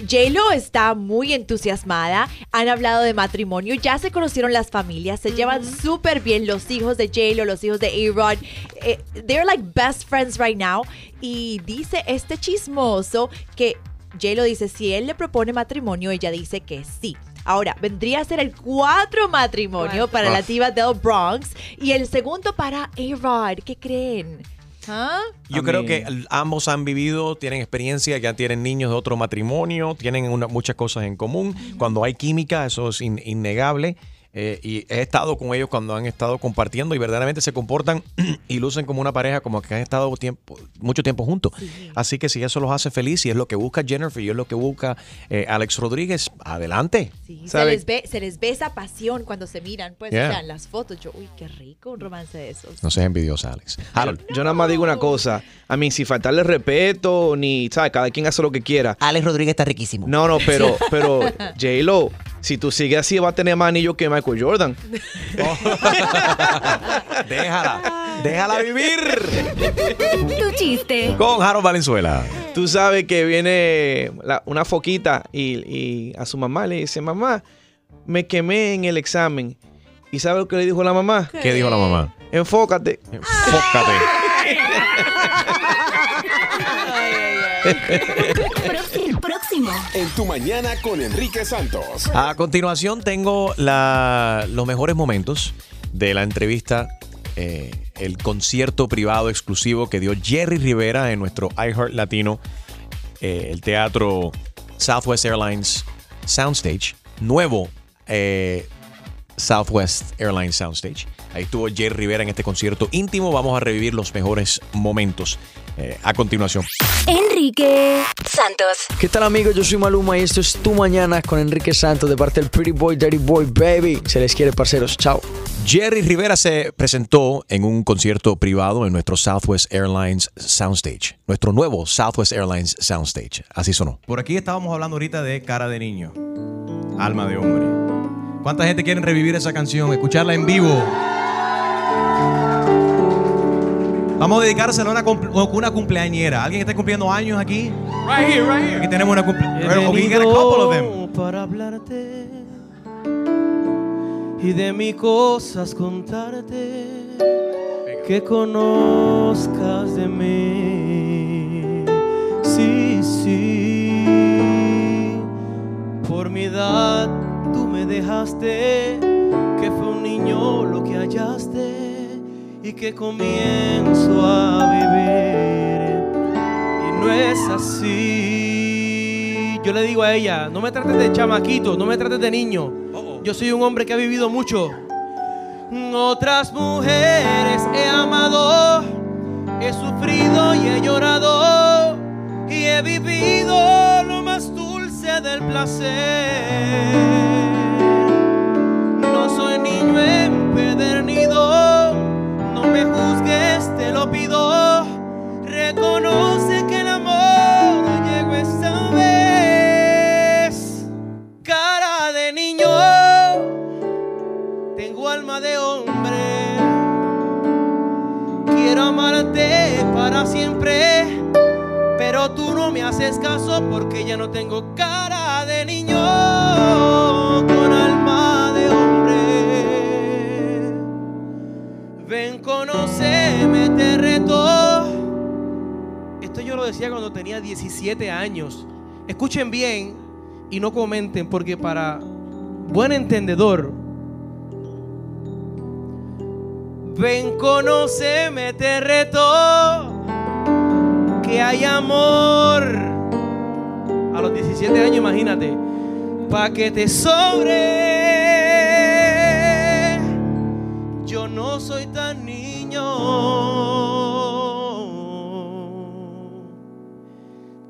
S6: J-Lo está muy entusiasmada. Han hablado de matrimonio. Ya se conocieron las familias. Se llevan súper bien los hijos de J-Lo, los hijos de A-Rod. Eh, they're like best friends right now. Y dice este chismoso que J-Lo dice, si él le propone matrimonio, ella dice que sí. Ahora, vendría a ser el cuatro matrimonio
S4: Cuatro.
S6: para la diva del Bronx y el segundo para A-Rod. ¿Qué creen? ¿Ah?
S4: Yo creo que ambos han vivido, tienen experiencia, ya tienen niños de otro matrimonio, tienen una- muchas cosas en común. Cuando hay química, eso es in- innegable. Eh, y he estado con ellos cuando han estado compartiendo y verdaderamente se comportan [clears throat] y lucen como una pareja, como que han estado tiempo, mucho tiempo juntos. Así que si eso los hace feliz y es lo que busca Jennifer y es lo que busca eh, Alex Rodríguez, adelante.
S6: Sí, se, les ve, se les ve esa pasión cuando se miran. Pues,
S4: Yeah.
S6: o sea, en las fotos, yo, uy, qué rico un romance de esos.
S4: No seas envidiosa, Alex. Harold.
S7: Yo nada más digo una cosa. A mí, sin faltarle respeto, ni, ¿sabes? Cada quien hace lo que quiera.
S1: Alex Rodríguez está riquísimo.
S7: No, no, pero, [laughs] pero, J-Lo, si tú sigues así, va a tener más anillos que Michael Jordan. [laughs]
S4: déjala, déjala vivir.
S3: Tu chiste.
S4: Con Harold Valenzuela.
S7: Tú sabes que viene la- una foquita y, y a su mamá le dice, mamá, me quemé en el examen. ¿Y sabe lo que le dijo la mamá?
S4: ¿Qué dijo la mamá?
S7: Enfócate.
S4: Enfócate. [laughs]
S3: Próximo.
S2: En tu mañana con Enrique Santos.
S4: A continuación tengo la- los mejores momentos de la entrevista, eh, el concierto privado exclusivo que dio Jerry Rivera en nuestro iHeart Latino, eh, el teatro Southwest Airlines Soundstage, nuevo eh, Southwest Airlines Soundstage. Ahí estuvo Jerry Rivera en este concierto íntimo. Vamos a revivir los mejores momentos eh, a continuación.
S3: Enrique Santos.
S24: ¿Qué tal amigos? Yo soy Maluma y esto es Tu Mañana con Enrique Santos de parte del Pretty Boy, Dirty Boy, Baby. Se les quiere, parceros. Chao.
S4: Jerry Rivera se presentó en un concierto privado en nuestro Southwest Airlines Soundstage, nuestro nuevo Southwest Airlines Soundstage. Así sonó.
S25: Por aquí estábamos hablando ahorita de cara de niño, alma de hombre. ¿Cuánta gente quiere revivir esa canción, escucharla en vivo? Vamos a dedicársela a una, cumple- una cumpleañera. ¿Alguien está cumpliendo años aquí?
S19: Right here, right here.
S25: Aquí tenemos una cumpleañera.
S19: He
S25: We can get a couple of them.
S19: venido para hablarte y de mis cosas contarte que conozcas de mí. Sí, sí, por mi edad tú me dejaste que fue un niño lo que hallaste y que comienzo a vivir y no es así. Yo le digo a ella, no me trates de chamaquito, no me trates de niño. Yo soy un hombre que ha vivido mucho. Otras mujeres he amado, he sufrido y he llorado y he vivido lo más dulce del placer. No soy niño empedernido, me juzgues, te lo pido. Reconoce que el amor llegó esta vez. Cara de niño, tengo alma de hombre. Quiero amarte para siempre, pero tú no me haces caso porque ya no tengo cara de niño con alma conóceme, te reto. Esto yo lo decía cuando tenía 17 años. Escuchen bien y no comenten porque para buen entendedor, ven, conóceme, te reto. Que hay amor. A los 17 años, imagínate. Pa' que te sobre. Yo no soy tan niño.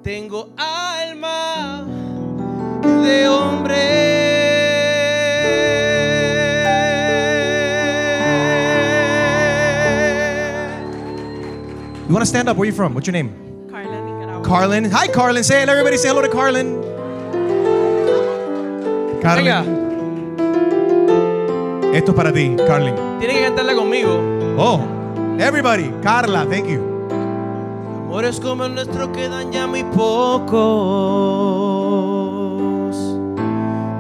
S19: Tengo alma de hombre.
S25: You want to stand up? Where you from? What's your name? Carlin. Hi, Carlin. Say it. Everybody say hello to Carlin. Carlin. Esto es para ti, Carlin.
S19: Tiene que cantarla conmigo.
S25: Oh, everybody. Carla, thank you.
S19: Amores como el nuestro quedan ya muy pocos.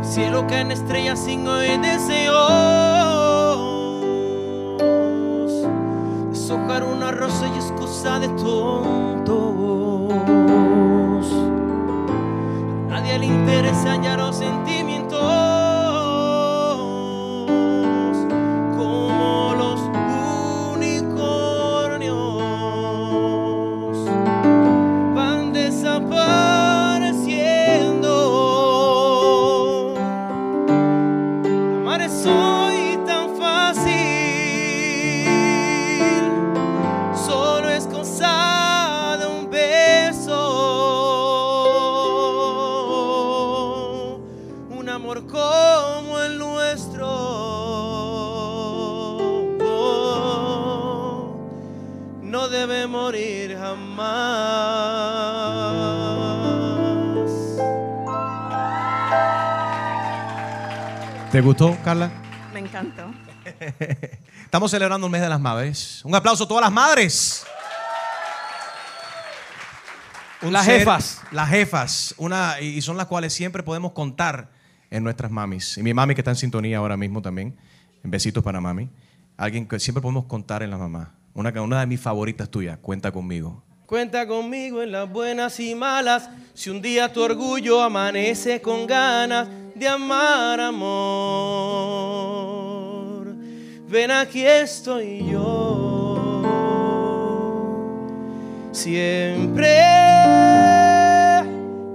S19: Cielo caen estrellas sin hoy deseos. Deshojar una rosa y es cosa de tontos. A nadie le interesa hallar los sentimientos.
S25: Gustó, Carla?
S26: Me encantó. [laughs]
S25: Estamos celebrando el mes de las madres. Un aplauso a todas las madres. Un
S19: Las
S25: ser-
S19: jefas.
S25: Las jefas. Una, y son las cuales siempre podemos contar en nuestras mamis. Y mi mami que está en sintonía ahora mismo también. En besitos para mami. Alguien que siempre podemos contar en la mamá. Una, una de mis favoritas tuyas. Cuenta conmigo.
S19: Cuenta conmigo en las buenas y malas. Si un día tu orgullo amanece con ganas de amar amor, ven aquí estoy yo. Siempre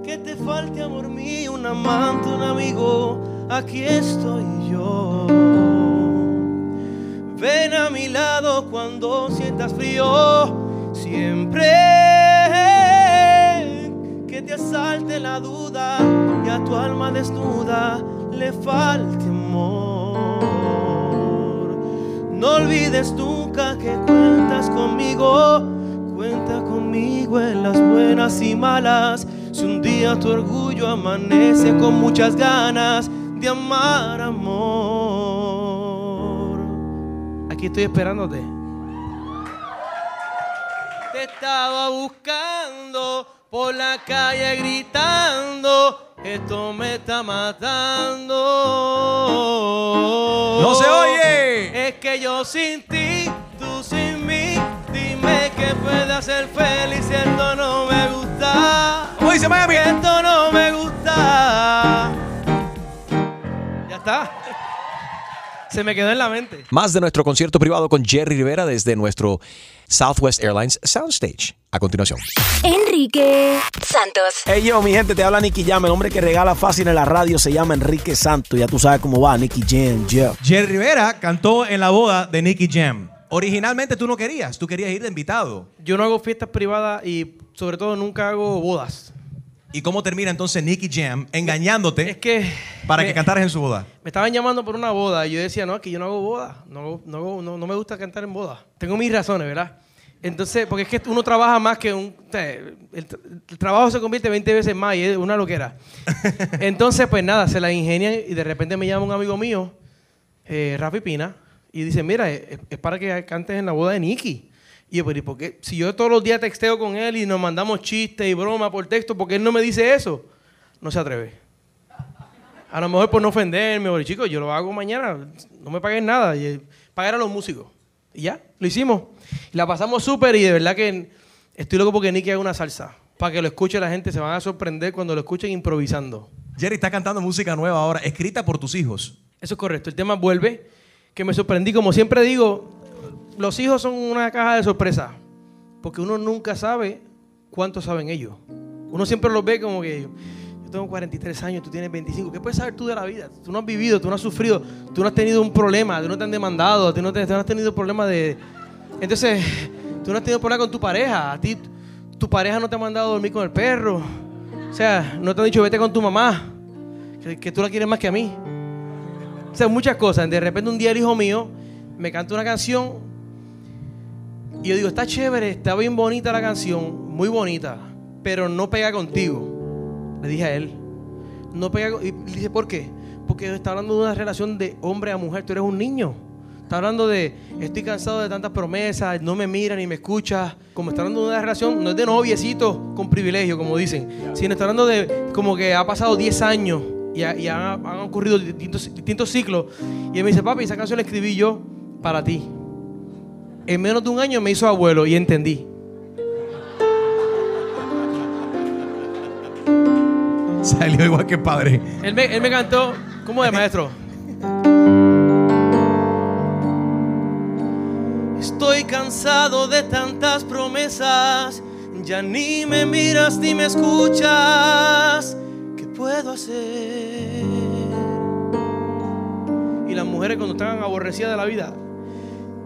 S19: que te falte amor mío, un amante, un amigo, aquí estoy yo. Ven a mi lado cuando sientas frío, siempre te asalte la duda y a tu alma desnuda le falte amor. No olvides nunca que cuentas conmigo, cuenta conmigo en las buenas y malas. Si un día tu orgullo amanece con muchas ganas de amar amor. Aquí estoy esperándote. Te estaba buscando por la calle gritando, esto me está matando.
S25: ¡No se oye!
S19: Es que yo sin ti, tú sin mí, dime que puede hacer feliz si esto no me gusta.
S25: ¿Cómo dice Miami?
S19: Esto no me gusta. Ya está. Se me quedó en la mente.
S4: Más de nuestro concierto privado con Jerry Rivera desde nuestro Southwest Airlines Soundstage. A continuación.
S3: Enrique Santos.
S27: Hey yo, mi gente, te habla Nicky Jam. El hombre que regala fácil en la radio se llama Enrique Santos. Ya tú sabes cómo va, Nicky Jam, yeah.
S25: Jerry Rivera cantó en la boda de Nicky Jam. Originalmente tú no querías, tú querías ir de invitado.
S19: Yo no hago fiestas privadas y sobre todo nunca hago bodas.
S25: ¿Y cómo termina entonces Nicky Jam engañándote
S19: Es que
S25: para
S19: me-
S25: que cantaras en su boda?
S19: Me estaban llamando por una boda y yo decía, no, es que yo no hago boda. No, no, no, no me gusta cantar en boda. Tengo mis razones, ¿verdad? Entonces, porque es que uno trabaja más que un... el trabajo se convierte 20 veces más y es una loquera. [laughs] Entonces, pues nada, se la ingenian y de repente me llama un amigo mío, eh, Rafi Pina, y dice, mira, es, es para que cantes en la boda de Nicky. Y yo, pero ¿y por qué? Si yo todos los días texteo con él y nos mandamos chistes y bromas por texto, ¿por qué él no me dice eso? No se atreve. A lo mejor por no ofenderme, o chicos, yo lo hago mañana, no me paguen nada, y, eh, pagar a los músicos. Y ya, lo hicimos. Y la pasamos súper y de verdad que estoy loco porque Nicky haga una salsa. Para que lo escuche la gente, se van a sorprender cuando lo escuchen improvisando.
S25: Jerry está cantando música nueva ahora, escrita por tus hijos.
S19: Eso es correcto. El tema vuelve, que me sorprendí. Como siempre digo, los hijos son una caja de sorpresa. Porque uno nunca sabe cuánto saben ellos. Uno siempre los ve como que yo tengo 43 años, tú tienes 25. ¿Qué puedes saber tú de la vida? Tú no has vivido, tú no has sufrido, tú no has tenido un problema, tú no te han demandado, tú no, has tenido problemas de... Entonces, tú no has tenido problema con tu pareja. A ti, tu pareja no te ha mandado a dormir con el perro. O sea, no te han dicho vete con tu mamá, que, que tú la quieres más que a mí. O sea, muchas cosas. De repente un día el hijo mío me canta una canción y yo digo, está chévere, está bien bonita la canción, muy bonita, pero no pega contigo. Le dije a él, no pega Y le dice, ¿por qué? Porque está hablando de una relación de hombre a mujer, tú eres un niño. Está hablando de, estoy cansado de tantas promesas, no me mira ni me escucha. Como está hablando de una relación, no es de noviecito con privilegio, como dicen, sino está hablando de como que ha pasado 10 años y, ha- y han, han ocurrido distintos, distintos ciclos. Y él me dice, papi, esa canción la escribí yo para ti. En menos de un año me hizo abuelo y entendí.
S25: Salió igual que padre.
S19: Él me, él me cantó, ¿cómo es, maestro? Estoy cansado de tantas promesas, ya ni me miras ni me escuchas. ¿Qué puedo hacer? Y las mujeres cuando están aborrecidas de la vida,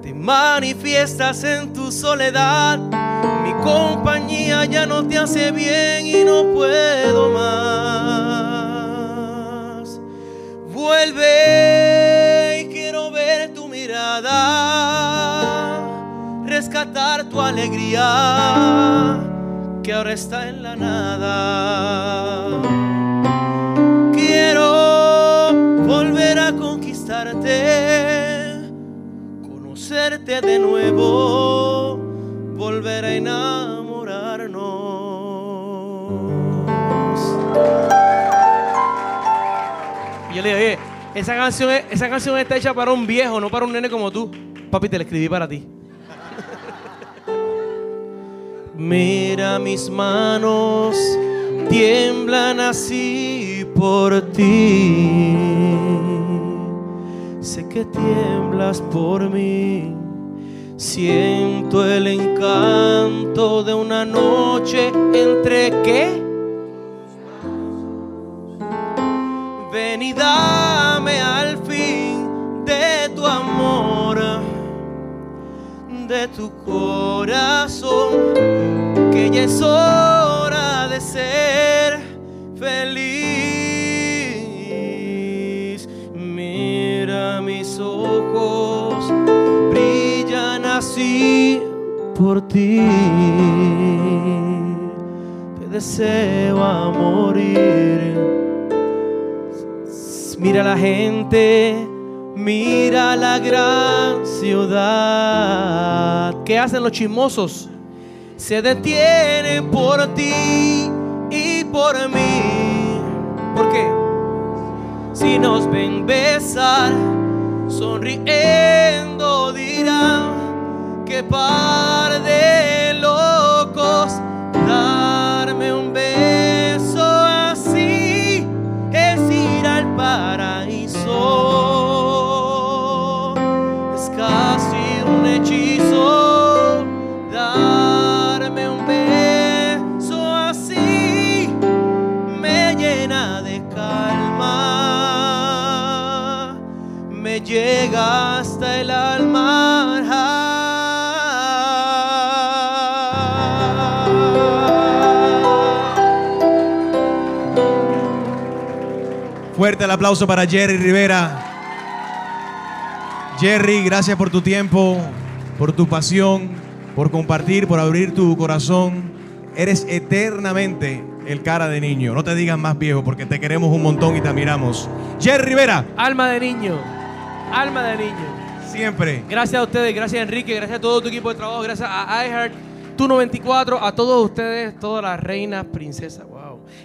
S19: te manifiestas en tu soledad. Mi compañía ya no te hace bien y no puedo más. Vuelve y quiero ver tu mirada, rescatar tu alegría que ahora está en la nada. Quiero volver a conquistarte, conocerte de nuevo, volver a enamorarnos. Y yo le dije, oye, esa canción, es- esa canción está hecha para un viejo, no para un nene como tú. Papi, te la escribí para ti. [laughs] Mira mis manos, tiemblan así por ti. Sé que tiemblas por mí. Siento el encanto de una noche entre qué? Ven y dame al fin de tu amor, de tu corazón, que ya es hora de ser feliz. Mis ojos, brillan así por ti. Te deseo a morir. Mira la gente, mira la gran ciudad. ¿Qué hacen los chismosos? Se detienen por ti y por mí. ¿Por qué? Si nos ven besar, sonriendo dirán que par de
S25: Fuerte el aplauso para Jerry Rivera. Jerry, gracias por tu tiempo, por tu pasión, por compartir, por abrir tu corazón. Eres eternamente el cara de niño. No te digas más viejo porque te queremos un montón y te admiramos. Jerry Rivera.
S19: Alma de niño, alma de niño.
S25: Siempre.
S19: Gracias a ustedes, gracias a Enrique, gracias a todo tu equipo de trabajo, gracias a iHeart, Tu 94, a todos ustedes, todas las reinas, princesas.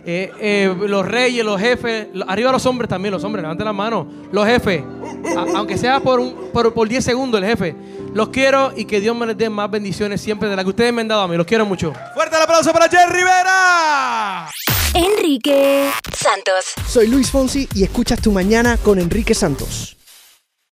S19: Eh, eh, los reyes, los jefes, arriba los hombres también, los hombres, levanten la mano. Los jefes, a- aunque sea por, un, por, por 10 segundos el jefe. Los quiero y que Dios me les dé más bendiciones siempre de las que ustedes me han dado a mí. Los quiero mucho.
S4: Fuerte el aplauso para Jerry Rivera.
S3: Enrique Santos.
S28: Soy Luis Fonsi y escuchas Tu Mañana con Enrique Santos.